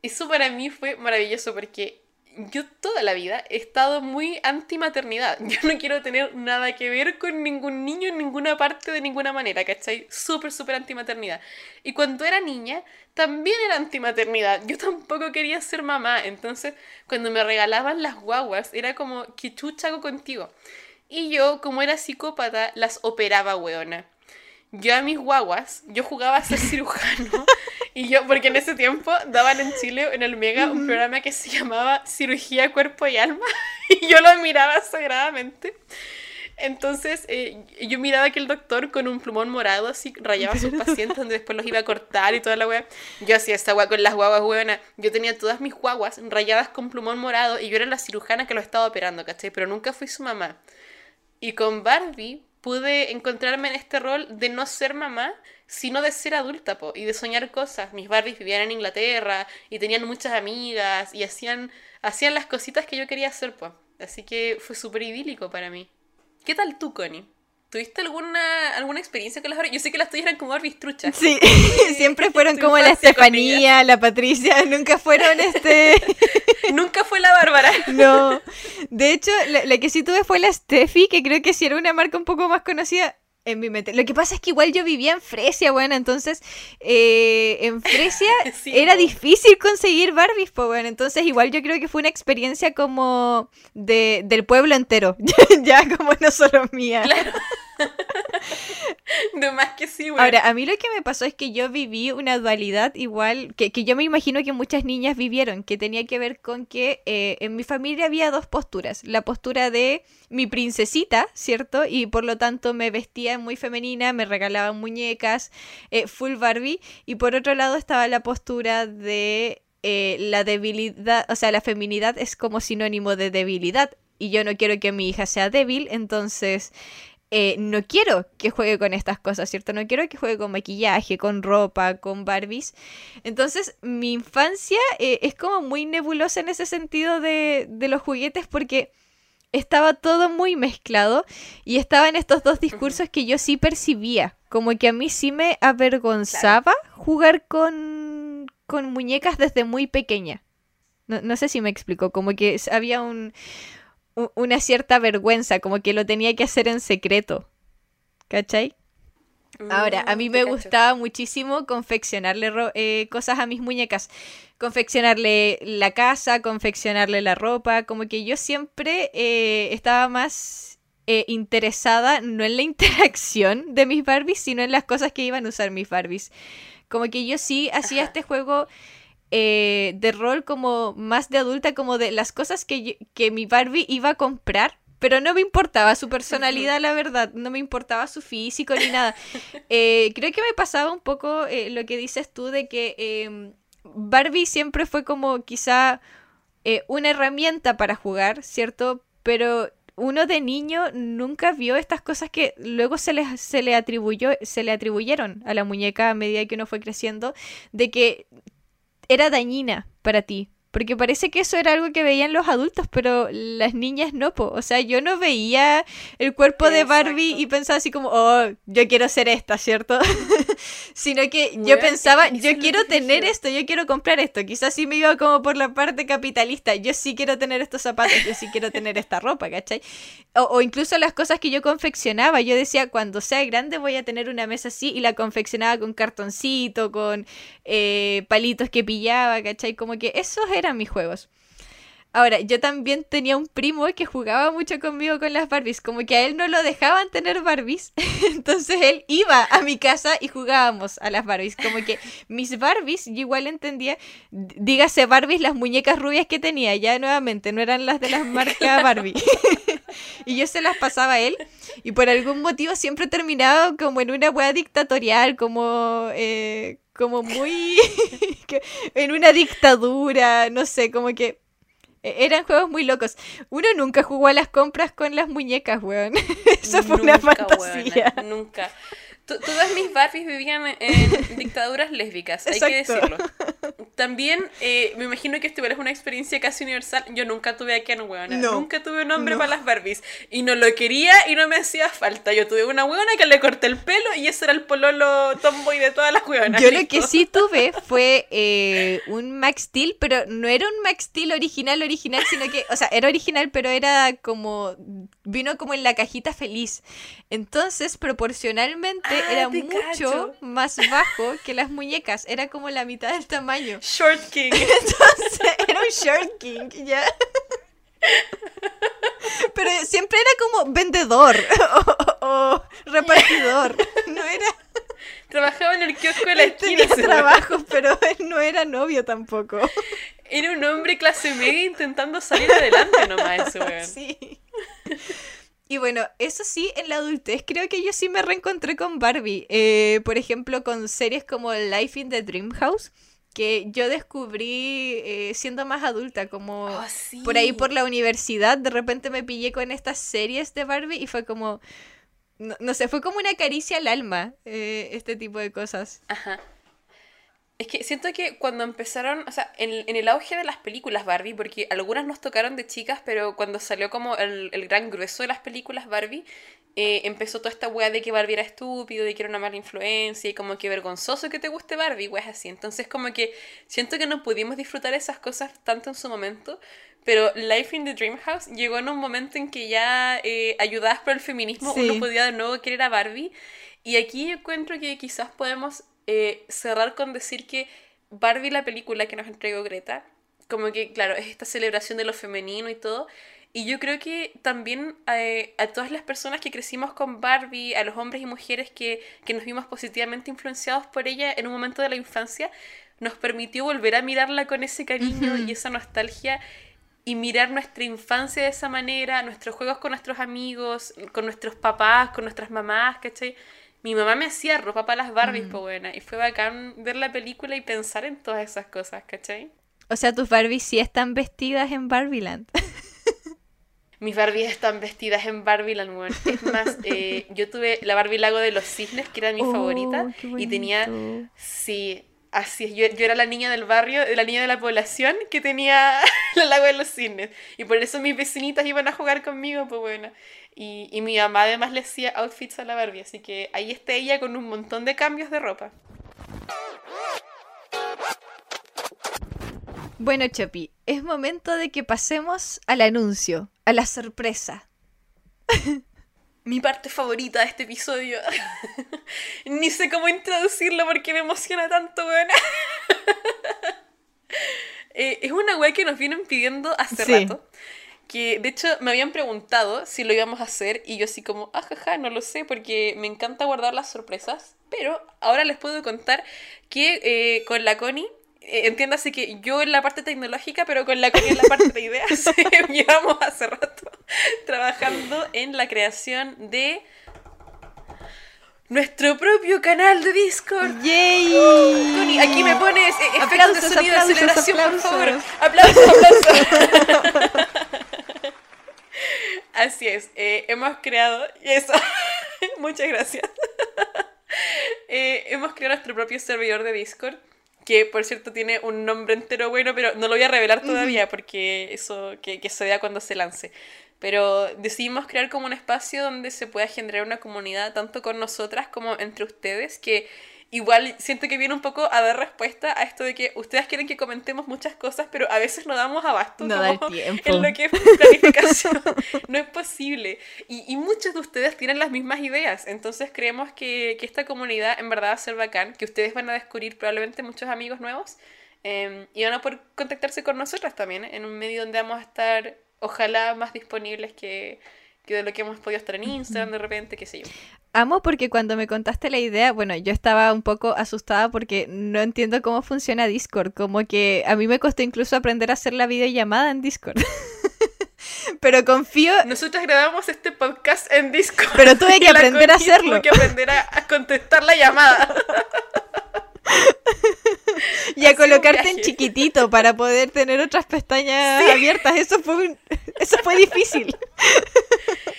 Eso para mí fue maravilloso porque yo toda la vida he estado muy anti maternidad. Yo no quiero tener nada que ver con ningún niño en ninguna parte de ninguna manera, ¿cachai? Súper, súper anti maternidad. Y cuando era niña, también era anti maternidad. Yo tampoco quería ser mamá. Entonces, cuando me regalaban las guaguas, era como, ¿qué chucha hago contigo? Y yo, como era psicópata, las operaba, weona. Yo a mis guaguas, yo jugaba a ser cirujano Y yo, porque en ese tiempo daban en Chile, en el Mega, un programa que se llamaba Cirugía Cuerpo y Alma. Y yo lo miraba sagradamente. Entonces, eh, yo miraba que el doctor con un plumón morado así rayaba a sus pacientes, donde después los iba a cortar y toda la weá. Yo hacía esta weá con las guaguas weona. Yo tenía todas mis guaguas rayadas con plumón morado y yo era la cirujana que lo estaba operando, ¿cachai? Pero nunca fui su mamá. Y con Barbie pude encontrarme en este rol de no ser mamá, sino de ser adulta, po, y de soñar cosas. Mis Barbies vivían en Inglaterra y tenían muchas amigas y hacían, hacían las cositas que yo quería hacer, pues. Así que fue súper idílico para mí. ¿Qué tal tú, Connie? ¿Tuviste alguna, alguna experiencia con las Barbies? Yo sé que las tuyas eran como Barbies truchas. Sí, siempre fueron como la Estefanía, la Patricia, nunca fueron este... nunca fue la Bárbara. No, de hecho, la, la, que sí tuve fue la Steffi, que creo que sí era una marca un poco más conocida en mi mente. Lo que pasa es que igual yo vivía en Fresia, bueno, entonces eh, en Fresia era difícil conseguir Barbies, pues bueno, entonces igual yo creo que fue una experiencia como de, del pueblo entero, ya como no solo mía. Claro. De más que sí, bueno. Ahora, a mí lo que me pasó es que yo viví una dualidad igual, que, que yo me imagino que muchas niñas vivieron, que tenía que ver con que eh, en mi familia había dos posturas. La postura de mi princesita, ¿cierto? Y por lo tanto me vestía muy femenina, me regalaban muñecas, eh, full Barbie. Y por otro lado estaba la postura de eh, la debilidad, o sea, la feminidad es como sinónimo de debilidad. Y yo no quiero que mi hija sea débil, entonces eh, no quiero que juegue con estas cosas, ¿cierto? No quiero que juegue con maquillaje, con ropa, con Barbies. Entonces, mi infancia eh, es como muy nebulosa en ese sentido de, de, los juguetes porque estaba todo muy mezclado y estaban estos dos discursos que yo sí percibía. Como que a mí sí me avergonzaba jugar con, con muñecas desde muy pequeña. No, no sé si me explico, como que había un, una cierta vergüenza, como que lo tenía que hacer en secreto. ¿Cachai? Ahora, a mí mm, me gustaba muchísimo confeccionarle eh, cosas a mis muñecas. Confeccionarle la casa, confeccionarle la ropa. Como que yo siempre eh, estaba más eh, interesada no en la interacción de mis Barbies, sino en las cosas que iban a usar mis Barbies. Como que yo sí hacía este juego eh, de rol como más de adulta, como de las cosas que, que mi Barbie iba a comprar. Pero no me importaba su personalidad, la verdad. No me importaba su físico ni nada. Eh, creo que me pasaba un poco eh, lo que dices tú de que em, Barbie siempre fue como quizá una herramienta para jugar, ¿cierto? Pero uno de niño nunca vio estas cosas que luego se le, se le atribuyó, se le atribuyeron a la muñeca a medida que uno fue creciendo, de que era dañina para ti. Porque parece que eso era algo que veían los adultos, pero las niñas no, po. O sea, yo no veía el cuerpo de Barbie y pensaba así como, oh, yo quiero ser esta, ¿cierto? Sino que yo pensaba, yo quiero tener esto, yo quiero comprar esto. Quizás sí me iba como por la parte capitalista. Yo sí quiero tener estos zapatos, yo sí quiero tener esta ropa, ¿cachai? O, o incluso las cosas que yo confeccionaba. Yo decía, cuando sea grande voy a tener una mesa así y la confeccionaba con cartoncito, con eh, palitos que pillaba, ¿cachai? Como que esos eran mis juegos. Ahora, yo también tenía un primo que jugaba mucho conmigo con las Barbies, como que a él no lo dejaban tener Barbies, entonces él iba a mi casa y jugábamos a las Barbies, como que mis Barbies, yo igual entendía, dígase Barbies, las muñecas rubias que tenía, ya nuevamente, no eran las de las marcas Barbie, y yo se las pasaba a él, y por algún motivo siempre terminaba como en una wea dictatorial, como... Eh, como muy en una dictadura, no sé, como que eran juegos muy locos. Uno nunca jugó a las compras con las muñecas, weón. Eso fue una fantasía. nunca todas mis Barbies vivían en dictaduras lésbicas, hay que decirlo. También eh, me imagino que esto es una experiencia casi universal. Yo nunca tuve a Ken, weona. nunca tuve un hombre para las Barbies. Y no lo quería y no me hacía falta. Yo tuve una weona que le corté el pelo y ese era el pololo tomboy de todas las weonas. Yo lo que sí tuve fue eh, un Max Steel, pero no era un Max Steel original, original, sino que, o sea, era original, pero era como, vino como en la cajita feliz. Entonces, proporcionalmente ah, era mucho más bajo que las muñecas. Era como la mitad del tamaño. Short King. Entonces, era un Short King, ya. Pero siempre era como vendedor o, repartidor. No era. Trabajaba en el kiosco de la esquina. Tenía trabajo, pero él no era novio tampoco. Era un hombre clase media intentando salir adelante nomás ese weón. Sí. Y bueno, eso sí, en la adultez creo que yo sí me reencontré con Barbie. Eh, por ejemplo, con series como Life in the Dream House, que yo descubrí eh, siendo más adulta, como Oh, sí. por ahí por la universidad, de repente me pillé con estas series de Barbie y fue como, no, no sé, fue como una caricia al alma, eh, este tipo de cosas. Ajá. Es que siento que cuando empezaron, o sea, en, en el auge de las películas Barbie, porque algunas nos tocaron de chicas, pero cuando salió como el, el gran grueso de las películas Barbie, eh, empezó toda esta wea de que Barbie era estúpido, de que era una mala influencia y como que vergonzoso que te guste Barbie, weas así. Entonces como que siento que no pudimos disfrutar esas cosas tanto en su momento, pero Life in the Dream House llegó en un momento en que ya eh, ayudadas por el feminismo Sí. uno podía de nuevo querer a Barbie. Y aquí encuentro que quizás podemos eh, cerrar con decir que Barbie, la película que nos entregó Greta, como que, claro, es esta celebración de lo femenino y todo. Y yo creo que también eh, a todas las personas que crecimos con Barbie, a los hombres y mujeres que, que nos vimos positivamente influenciados por ella en un momento de la infancia, nos permitió volver a mirarla con ese cariño y esa nostalgia y mirar nuestra infancia de esa manera, nuestros juegos con nuestros amigos, con nuestros papás, con nuestras mamás, ¿cachai? Mi mamá me hacía ropa para las Barbies, Mm. pues buena, y fue bacán ver la película y pensar en todas esas cosas, ¿cachai? O sea, tus Barbies sí están vestidas en Barbieland. Mis Barbies están vestidas en Barbieland, weón. Es más, eh, yo tuve la Barbie Lago de los Cisnes, que era mi Oh, favorita, y tenía, sí, así es, yo, yo era la niña del barrio, la niña de la población que tenía el Lago de los Cisnes, y por eso mis vecinitas iban a jugar conmigo, pues bueno. Y, y mi mamá además le hacía outfits a la Barbie, así que ahí está ella con un montón de cambios de ropa. Bueno, Chopi, es momento de que pasemos al anuncio, a la sorpresa. Mi parte favorita de este episodio. Ni sé cómo introducirlo porque me emociona tanto, weón. Eh, es una weá que nos vienen pidiendo hace Sí. rato. Que de hecho me habían preguntado si lo íbamos a hacer y yo así como, ajaja, no lo sé porque me encanta guardar las sorpresas. Pero ahora les puedo contar que eh, con la Connie, eh, entiéndase que yo en la parte tecnológica, pero con la Connie en la parte de ideas, llevamos hace rato trabajando en la creación de nuestro propio canal de Discord. ¡Yay! Connie, aquí me pones eh, efectos de sonido de aplausos, aceleración, por favor. Aplausos, aplausos. Así es, eh, hemos creado, y eso, muchas gracias. Eh, hemos creado nuestro propio servidor de Discord, que por cierto tiene un nombre entero bueno, pero no lo voy a revelar todavía porque eso que, que se vea cuando se lance. Pero decidimos crear como un espacio donde se pueda generar una comunidad tanto con nosotras como entre ustedes, que igual siento que viene un poco a dar respuesta a esto de que ustedes quieren que comentemos muchas cosas, pero a veces no damos abasto No da como tiempo. en lo que es planificación. no es posible. Y, y muchos de ustedes tienen las mismas ideas, entonces creemos que, que esta comunidad en verdad va a ser bacán, que ustedes van a descubrir probablemente muchos amigos nuevos eh, y van a poder contactarse con nosotras también, en un medio donde vamos a estar, ojalá, más disponibles que, que de lo que hemos podido estar en Instagram de repente, qué sé yo. Amo porque cuando me contaste la idea, bueno, yo estaba un poco asustada porque no entiendo cómo funciona Discord, como que a mí me costó incluso aprender a hacer la videollamada en Discord. Pero confío, Nosotros grabamos este podcast en Discord. Pero tuve que aprender a hacerlo. Tuve que aprender a, a contestar la llamada. y a colocarte en chiquitito para poder tener otras pestañas Sí. abiertas. Eso fue un- eso fue difícil.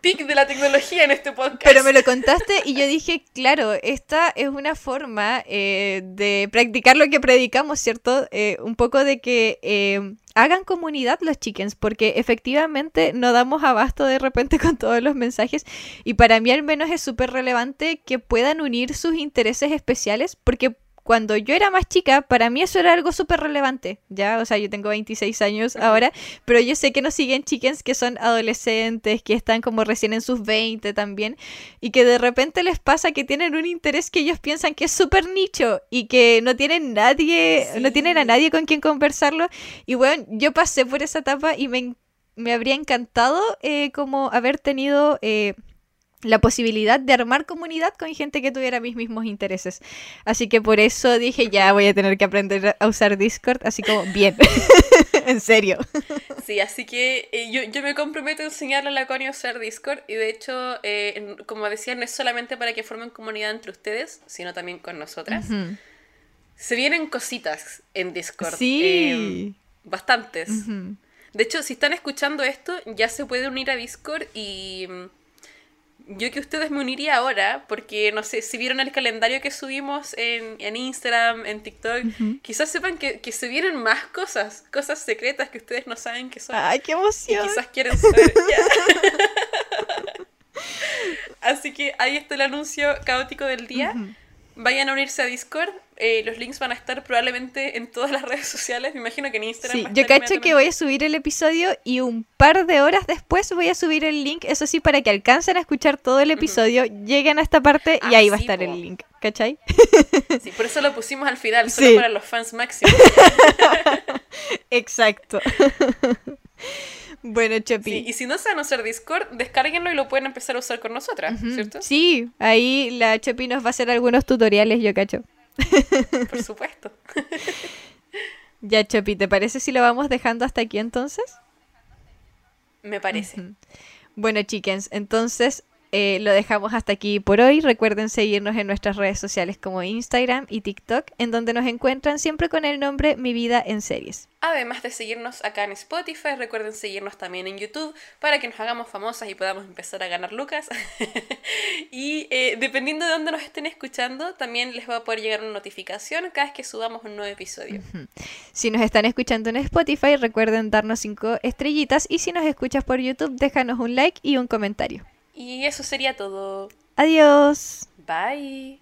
Pic de la tecnología en este podcast. Pero me lo contaste y yo dije, claro, esta es una forma eh, de practicar lo que predicamos, ¿cierto? Eh, un poco de que eh, hagan comunidad los chickens, porque efectivamente no damos abasto de repente con todos los mensajes y para mí al menos es súper relevante que puedan unir sus intereses especiales, porque cuando yo era más chica, para mí eso era algo súper relevante, ¿ya? O sea, yo tengo 26 años ahora, pero yo sé que nos siguen chickens que son adolescentes, que están como recién en sus 20 también, y que de repente les pasa que tienen un interés que ellos piensan que es súper nicho y que no tienen nadie, no tienen a nadie con quien conversarlo. Y bueno, yo pasé por esa etapa y me, me habría encantado eh, como haber tenido... eh, la posibilidad de armar comunidad con gente que tuviera mis mismos intereses. Así que por eso dije, ya voy a tener que aprender a usar Discord, así como bien, en serio. Sí, así que eh, yo, yo, me comprometo a enseñarle a la Connie a usar Discord y de hecho, eh, como decía, no es solamente para que formen comunidad entre ustedes, sino también con nosotras. Se vienen cositas en Discord. Sí. Eh, bastantes. De hecho, si están escuchando esto, ya se puede unir a Discord y yo que ustedes me uniría ahora, porque no sé, si vieron el calendario que subimos en, en Instagram, en TikTok, quizás sepan que, que, se vienen más cosas, cosas secretas que ustedes no saben que son. ¡Ay, qué emoción! Y quizás quieren saber. Así que ahí está el anuncio caótico del día. Vayan a unirse a Discord. Eh, los links van a estar probablemente en todas las redes sociales. Me imagino que en Instagram. Sí, yo cacho que voy a subir el episodio y un par de horas después voy a subir el link. Eso sí, para que alcancen a escuchar todo el episodio, lleguen a esta parte y ah, ahí va a estar el link. ¿Cachai? Sí, por eso lo pusimos al final, solo para los fans máximos. Exacto. Bueno, Chopi. y si no saben usar Discord, descárguenlo y lo pueden empezar a usar con nosotras, ¿cierto? Sí, ahí la Chopi nos va a hacer algunos tutoriales, yo cacho. Por supuesto. ya, Chopi, ¿te parece si lo vamos dejando hasta aquí entonces? Me parece. Bueno, chickens, entonces eh, lo dejamos hasta aquí por hoy. Recuerden seguirnos en nuestras redes sociales como Instagram y TikTok, en donde nos encuentran siempre con el nombre Mi Vida en Series. Además de seguirnos acá en Spotify, recuerden seguirnos también en YouTube para que nos hagamos famosas y podamos empezar a ganar lucas. y eh, dependiendo de dónde nos estén escuchando, también les va a poder llegar una notificación cada vez que subamos un nuevo episodio. Si nos están escuchando en Spotify, recuerden darnos cinco estrellitas y si nos escuchas por YouTube, déjanos un like y un comentario. Y eso sería todo. Adiós. Bye.